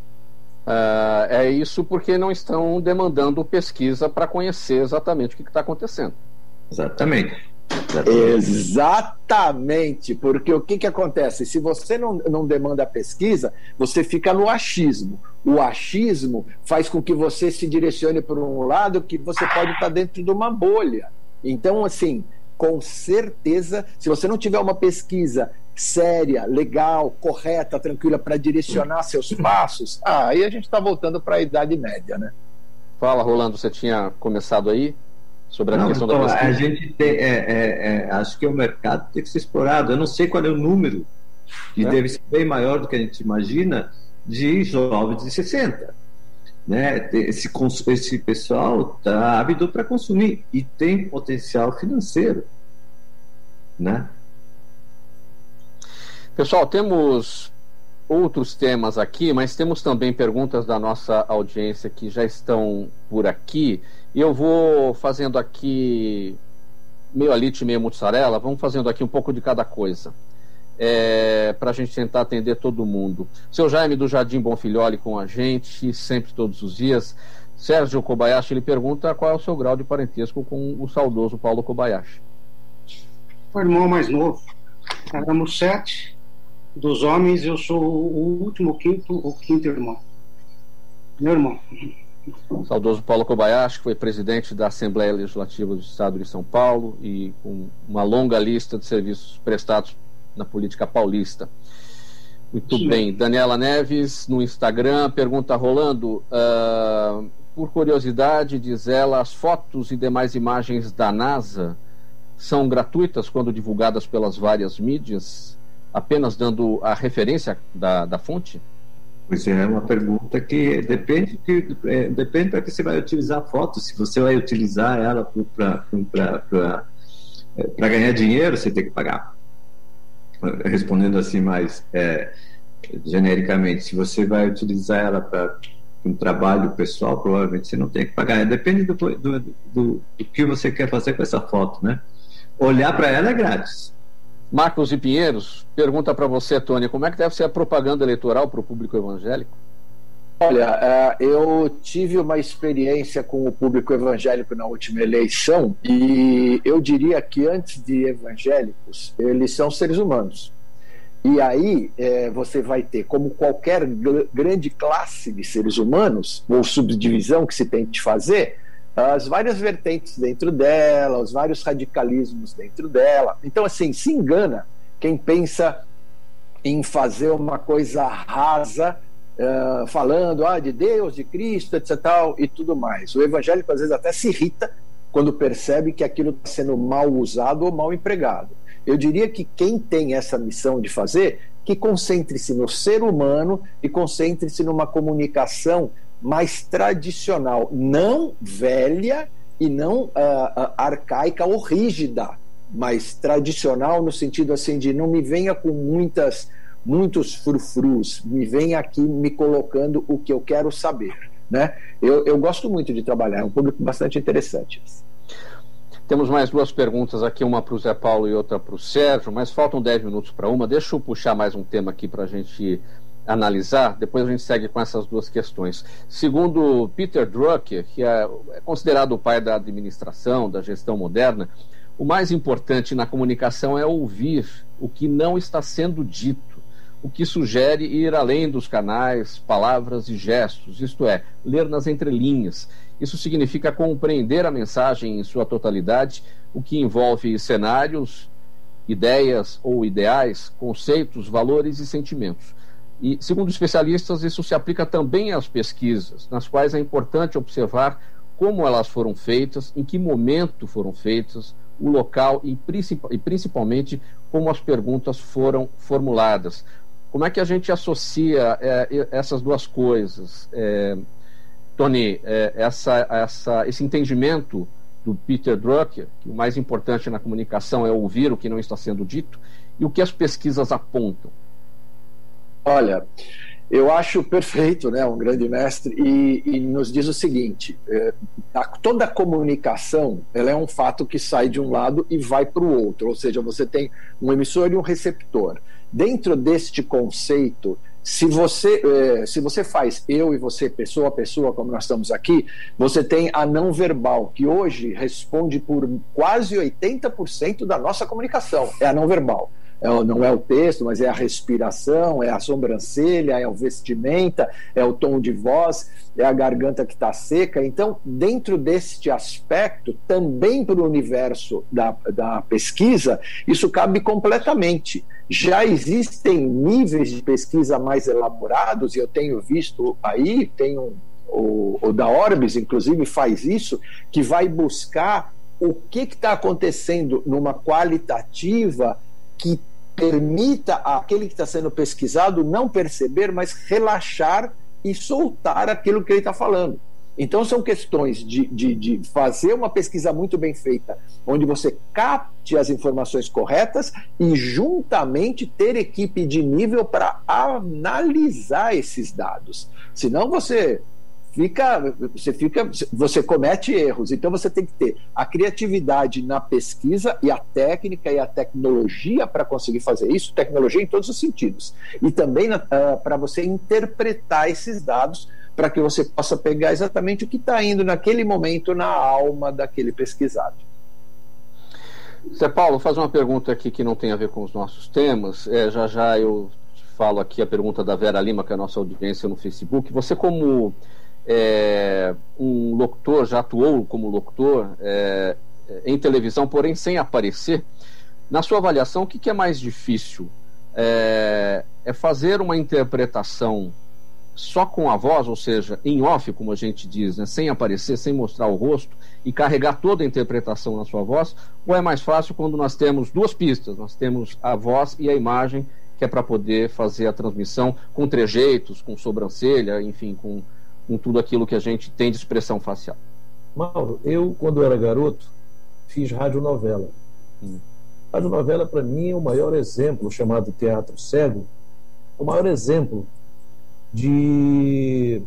Uh, é isso porque não estão demandando pesquisa para conhecer exatamente o que está acontecendo.
Exatamente.
Exatamente. porque o que, que acontece? Se você não, não demanda pesquisa, você fica no achismo. O achismo faz com que você se direcione por um lado que você pode estar dentro de uma bolha. Então, assim, com certeza, se você não tiver uma pesquisa séria, legal, correta, tranquila para direcionar seus passos, ah, aí a gente está voltando para a Idade Média, né?
Fala, Rolando, você tinha começado aí sobre a
não,
questão
então,
da pesquisa?
A gente tem, é, é, é, acho que o mercado tem que ser explorado. Eu não sei qual é o número, que é. deve ser bem maior do que a gente imagina, de jovens de 60. Né? Esse, esse pessoal está ávido para consumir e tem potencial financeiro. Né?
Pessoal, temos outros temas aqui, mas temos também perguntas da nossa audiência que já estão por aqui. E eu vou fazendo aqui meio alite, meio mussarela, vamos fazendo aqui um pouco de cada coisa. É, para a gente tentar atender todo mundo. Seu Jaime do Jardim Bonfilholi com a gente, sempre todos os dias. Sérgio Kobayashi ele pergunta qual é o seu grau de parentesco com o saudoso Paulo Kobayashi.
O irmão mais novo. Éramos sete, dos homens, eu sou o último, quinto, o quinto irmão. Meu irmão.
O saudoso Paulo Kobayashi, que foi presidente da Assembleia Legislativa do Estado de São Paulo e com uma longa lista de serviços prestados na política paulista. Muito Sim. bem. Daniela Neves, no Instagram, pergunta Rolando, uh, por curiosidade, diz ela, as fotos e demais imagens da NASA são gratuitas quando divulgadas pelas várias mídias? apenas dando a referência da, da fonte?
Pois é, é uma pergunta que depende que é, depende para que você vai utilizar a foto. Se você vai utilizar ela para é, ganhar dinheiro, você tem que pagar. Respondendo assim mais é, genericamente, se você vai utilizar ela para um trabalho pessoal, provavelmente você não tem que pagar. Depende do, do, do, do que você quer fazer com essa foto, né? Olhar para ela é grátis.
Marcos e Pinheiros pergunta para você, Tony, como é que deve ser a propaganda eleitoral para o público evangélico?
Olha, é, eu tive uma experiência com o público evangélico na última eleição e eu diria que antes de evangélicos, eles são seres humanos. E aí é, você vai ter, como qualquer grande classe de seres humanos, ou subdivisão que se tente fazer, as várias vertentes dentro dela, os vários radicalismos dentro dela. Então, assim, se engana quem pensa em fazer uma coisa rasa, uh, falando ah, de Deus, de Cristo, etc. Tal, e tudo mais. O evangélico, às vezes, até se irrita quando percebe que aquilo está sendo mal usado ou mal empregado. Eu diria que quem tem essa missão de fazer, que concentre-se no ser humano e concentre-se numa comunicação mais tradicional, não velha e não uh, arcaica ou rígida, mas tradicional no sentido assim de não me venha com muitas muitos frufrus, me venha aqui me colocando o que eu quero saber, né? Eu, eu gosto muito de trabalhar, é um público bastante interessante.
Temos mais duas perguntas aqui, uma para o Zé Paulo e outra para o Sérgio, mas faltam 10 minutos para uma. Deixa eu puxar mais um tema aqui para a gente analisar, depois a gente segue com essas duas questões. Segundo Peter Drucker, que é, é considerado o pai da administração, da gestão moderna, o mais importante na comunicação é ouvir o que não está sendo dito, o que sugere ir além dos canais, palavras e gestos, isto é, ler nas entrelinhas. Isso significa compreender a mensagem em sua totalidade, o que envolve cenários, ideias ou ideais, conceitos, valores e sentimentos. E, segundo especialistas, isso se aplica também às pesquisas, nas quais é importante observar como elas foram feitas, em que momento foram feitas, o local e, principalmente como as perguntas foram formuladas. Como é que a gente associa é, essas duas coisas? É, Tony, é, essa, essa, esse entendimento do Peter Drucker, que o mais importante na comunicação é ouvir o que não está sendo dito, e o que as pesquisas apontam.
Olha, eu acho perfeito, né, um grande mestre, e, e nos diz o seguinte: é, a, toda comunicação ela é um fato que sai de um lado e vai para o outro, ou seja, você tem um emissor e um receptor. Dentro deste conceito se você, é, se você faz eu e você, pessoa a pessoa, como nós estamos aqui, você tem a não verbal, que hoje responde por quase 80% da nossa comunicação, é a não verbal é, não é o texto, mas é a respiração, é a sobrancelha, é o vestimenta, é o tom de voz, é a garganta que está seca. Então, dentro deste aspecto, também para o universo da, da pesquisa, isso cabe completamente. Já existem níveis de pesquisa mais elaborados, e eu tenho visto aí, tem um, o, o da Orbis, inclusive, faz isso, que vai buscar o que está acontecendo numa qualitativa que permita aquele que está sendo pesquisado não perceber, mas relaxar e soltar aquilo que ele está falando. Então, são questões de, de, de, fazer uma pesquisa muito bem feita, onde você capte as informações corretas e, juntamente, ter equipe de nível para analisar esses dados. Senão, você fica, você fica, você comete erros. Então você tem que ter a criatividade na pesquisa e a técnica e a tecnologia para conseguir fazer isso, tecnologia em todos os sentidos. E também uh, para você interpretar esses dados para que você possa pegar exatamente o que está indo naquele momento na alma daquele pesquisado.
Zé Paulo, fazer uma pergunta aqui que não tem a ver com os nossos temas. É, já já eu falo aqui a pergunta da Vera Lima, que é a nossa audiência no Facebook. Você, como é, um locutor, já atuou como locutor é, em televisão, porém sem aparecer. Na sua avaliação, o que, que é mais difícil? É, é, fazer uma interpretação só com a voz, ou seja, em off, como a gente diz, né, sem aparecer, sem mostrar o rosto e carregar toda a interpretação na sua voz? Ou é mais fácil quando nós temos duas pistas? Nós temos a voz e a imagem, que é para poder fazer a transmissão com trejeitos, com sobrancelha, enfim, com com tudo aquilo que a gente tem de expressão facial.
Mauro, eu, quando era garoto, fiz radionovela. Hum. Radionovela, para mim, é o maior exemplo, chamado teatro cego, o maior exemplo de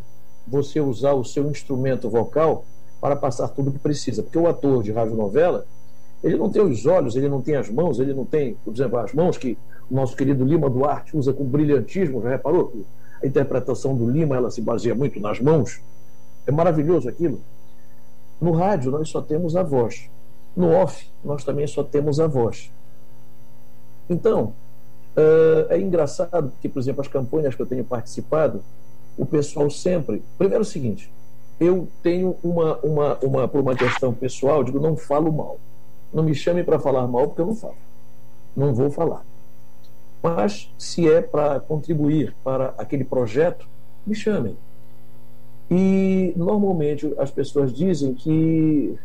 você usar o seu instrumento vocal para passar tudo o que precisa. Porque o ator de radionovela, ele não tem os olhos, ele não tem as mãos, ele não tem, por exemplo, as mãos que o nosso querido Lima Duarte usa com brilhantismo, já reparou? A interpretação do Lima ela se baseia muito nas mãos. É maravilhoso aquilo. No rádio nós só temos a voz. No off nós também só temos a voz. Então, uh, é engraçado porque, por exemplo, as campanhas que eu tenho participado, o pessoal sempre. Primeiro é o seguinte: eu tenho uma, uma, uma, por uma questão pessoal, digo, não falo mal. Não me chame para falar mal, porque eu não falo. Não vou falar. Mas, se é para contribuir para aquele projeto, me chamem. E, normalmente, as pessoas dizem que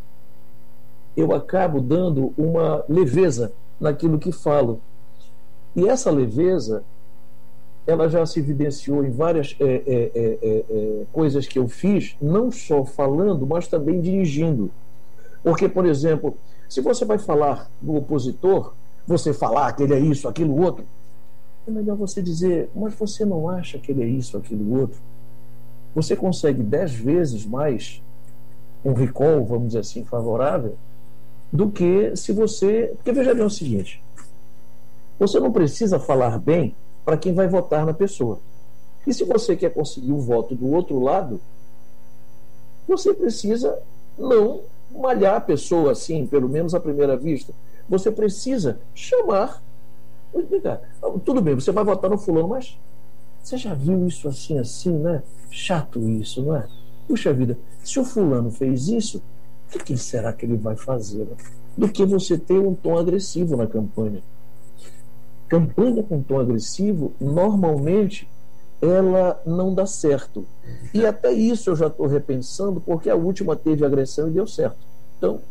eu acabo dando uma leveza naquilo que falo. E essa leveza, ela já se evidenciou em várias é, é, é, é coisas que eu fiz, não só falando, mas também dirigindo. Porque, por exemplo, se você vai falar do opositor, você falar que ele é isso, aquilo, outro, é melhor você dizer, mas você não acha que ele é isso, aquilo, outro? Você consegue dez vezes mais um recall, vamos dizer assim, favorável, do que se você. Porque veja bem o seguinte: você não precisa falar bem para quem vai votar na pessoa. E se você quer conseguir o voto do outro lado, você precisa não malhar a pessoa assim, pelo menos à primeira vista. Você precisa chamar. Tudo bem, você vai votar no fulano, mas você já viu isso assim, assim, né? Chato isso, não é? Puxa vida, se o fulano fez isso, o que, será que ele vai fazer? Né? Do que você ter um tom agressivo na campanha. Campanha com tom agressivo, normalmente, ela não dá certo. E até isso eu já estou repensando, porque a última teve agressão e deu certo. Então,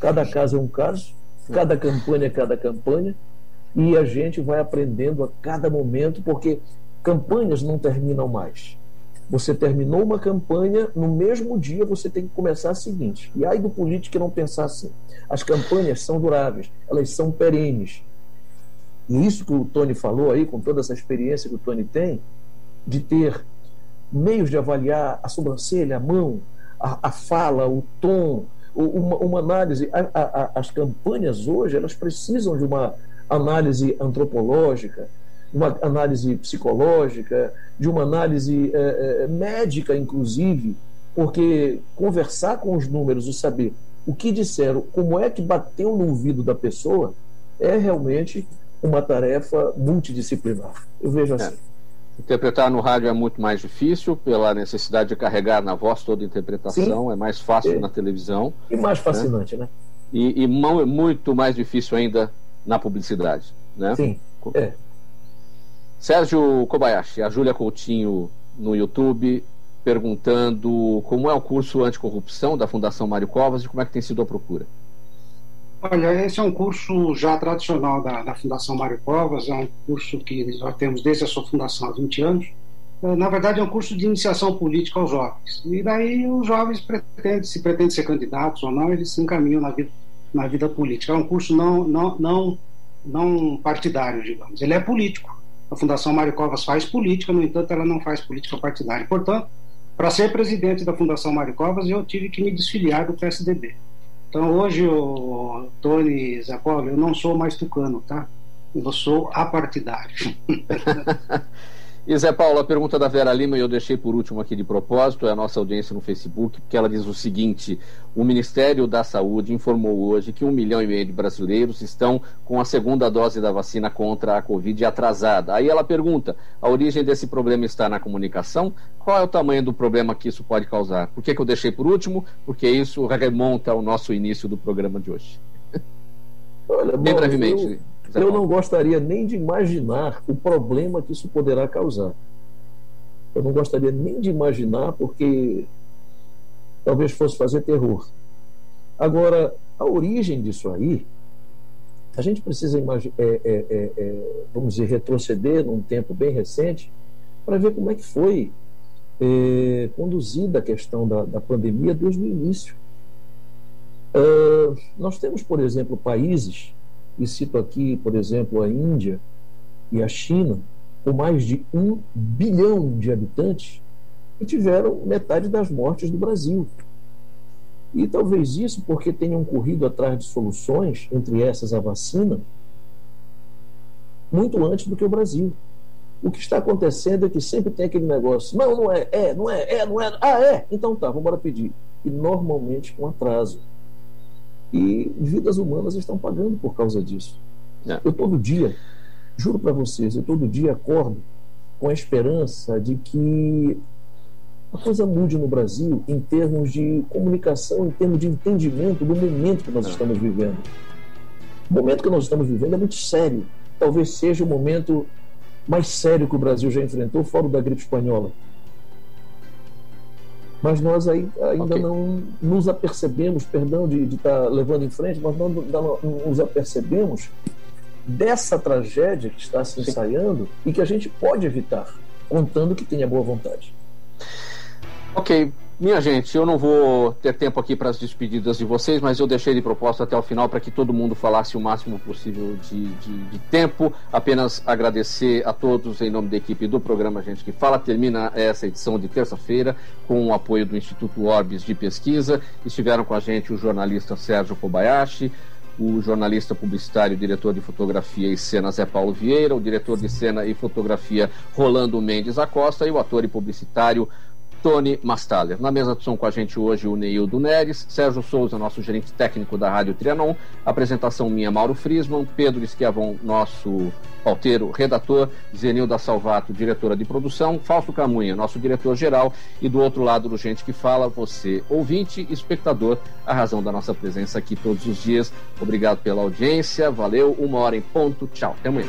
cada caso é um caso, cada campanha é cada campanha e a gente vai aprendendo a cada momento, porque campanhas não terminam mais. Você terminou uma campanha, no mesmo dia você tem que começar a seguinte. E aí do político não pensar assim. As campanhas são duráveis, elas são perenes. E isso que o Tony falou aí, com toda essa experiência que o Tony tem, de ter meios de avaliar a sobrancelha, a mão, a, a fala, o tom, uma, uma análise. A, a, as campanhas hoje, elas precisam de uma análise antropológica, uma análise psicológica, de uma análise é, é, médica, inclusive, porque conversar com os números e saber o que disseram, como é que bateu no ouvido da pessoa, é realmente uma tarefa multidisciplinar. Eu vejo é. assim. É.
Interpretar no rádio é muito mais difícil pela necessidade de carregar na voz toda a interpretação, Sim. é mais fácil é. na televisão.
E mais né? fascinante, né? né?
E, e muito mais difícil ainda na publicidade, né?
Sim, é.
Sérgio Kobayashi, a Júlia Coutinho no YouTube perguntando como é o curso anticorrupção da Fundação Mário Covas e como é que tem sido a procura.
Olha, esse é um curso já tradicional da, da Fundação Mário Covas, é um curso que nós temos desde a sua fundação há 20 anos. É, na verdade, é um curso de iniciação política aos jovens. E daí os jovens pretendem, se pretendem ser candidatos ou não, eles se encaminham na vida, na vida política. É um curso não, não, não, não partidário, digamos. Ele é político. A Fundação Mário Covas faz política, no entanto, ela não faz política partidária. Portanto, para ser presidente da Fundação Mário Covas, eu tive que me desfiliar do PSDB. Então hoje, o Tony Paulo, eu não sou mais tucano, tá? Eu sou apartidário.
E Zé Paulo, a pergunta da Vera Lima, eu deixei por último aqui de propósito, é a nossa audiência no Facebook, porque ela diz o seguinte: o Ministério da Saúde informou hoje que um milhão e meio de brasileiros estão com a segunda dose da vacina contra a Covid atrasada. Aí ela pergunta: a origem desse problema está na comunicação? Qual é o tamanho do problema que isso pode causar? Por que, que eu deixei por último? Porque isso remonta ao nosso início do programa de hoje.
Olha, Bem brevemente. Eu eu não gostaria nem de imaginar o problema que isso poderá causar. Eu não gostaria nem de imaginar, porque talvez fosse fazer terror. Agora, a origem disso aí, a gente precisa, é, é, é, é, vamos dizer, retroceder num tempo bem recente para ver como é que foi é, conduzida a questão da, da pandemia desde o início. Uh, nós temos, por exemplo, países e cito aqui, por exemplo, a Índia e a China, com mais de um bilhão de habitantes, que tiveram metade das mortes do Brasil. E talvez isso porque tenham corrido atrás de soluções, entre essas a vacina, muito antes do que o Brasil. O que está acontecendo é que sempre tem aquele negócio, não, não é, é, não é, é, não é, ah, é, então tá, vamos embora pedir. E normalmente com atraso. E vidas humanas estão pagando por causa disso. É. Eu todo dia, juro para vocês, eu todo dia acordo com a esperança de que a coisa mude no Brasil em termos de comunicação, em termos de entendimento do momento que nós é. estamos vivendo. O momento que nós estamos vivendo é muito sério. Talvez seja o momento mais sério que o Brasil já enfrentou, fora da gripe espanhola mas nós aí, ainda okay. não nos apercebemos, perdão de estar tá levando em frente, mas não, não, nos apercebemos dessa tragédia que está se ensaiando e que a gente pode evitar, contando que tenha boa vontade.
Ok, minha gente, eu não vou ter tempo aqui para as despedidas de vocês, mas eu deixei de proposta até o final para que todo mundo falasse o máximo possível de, de, de, tempo. Apenas agradecer a todos em nome da equipe do programa Gente que Fala. Termina essa edição de terça-feira com o apoio do Instituto Orbis de Pesquisa. Estiveram com a gente o jornalista Sérgio Kobayashi, o jornalista publicitário, diretor de fotografia e cena Zé Paulo Vieira, o diretor de cena e fotografia Rolando Mendes Acosta e o ator e publicitário Tony Mastaler. Na mesa de som com a gente hoje o Neildo Neres, Sérgio Souza, nosso gerente técnico da Rádio Trianon, apresentação minha, Mauro Frisman, Pedro Esquiavon, nosso pauteiro, redator, Zenilda Salvato, diretora de produção, Fausto Camunha, nosso diretor-geral, e do outro lado do Gente que Fala, você, ouvinte, espectador, a razão da nossa presença aqui todos os dias. Obrigado pela audiência, valeu, uma hora em ponto, tchau, até amanhã.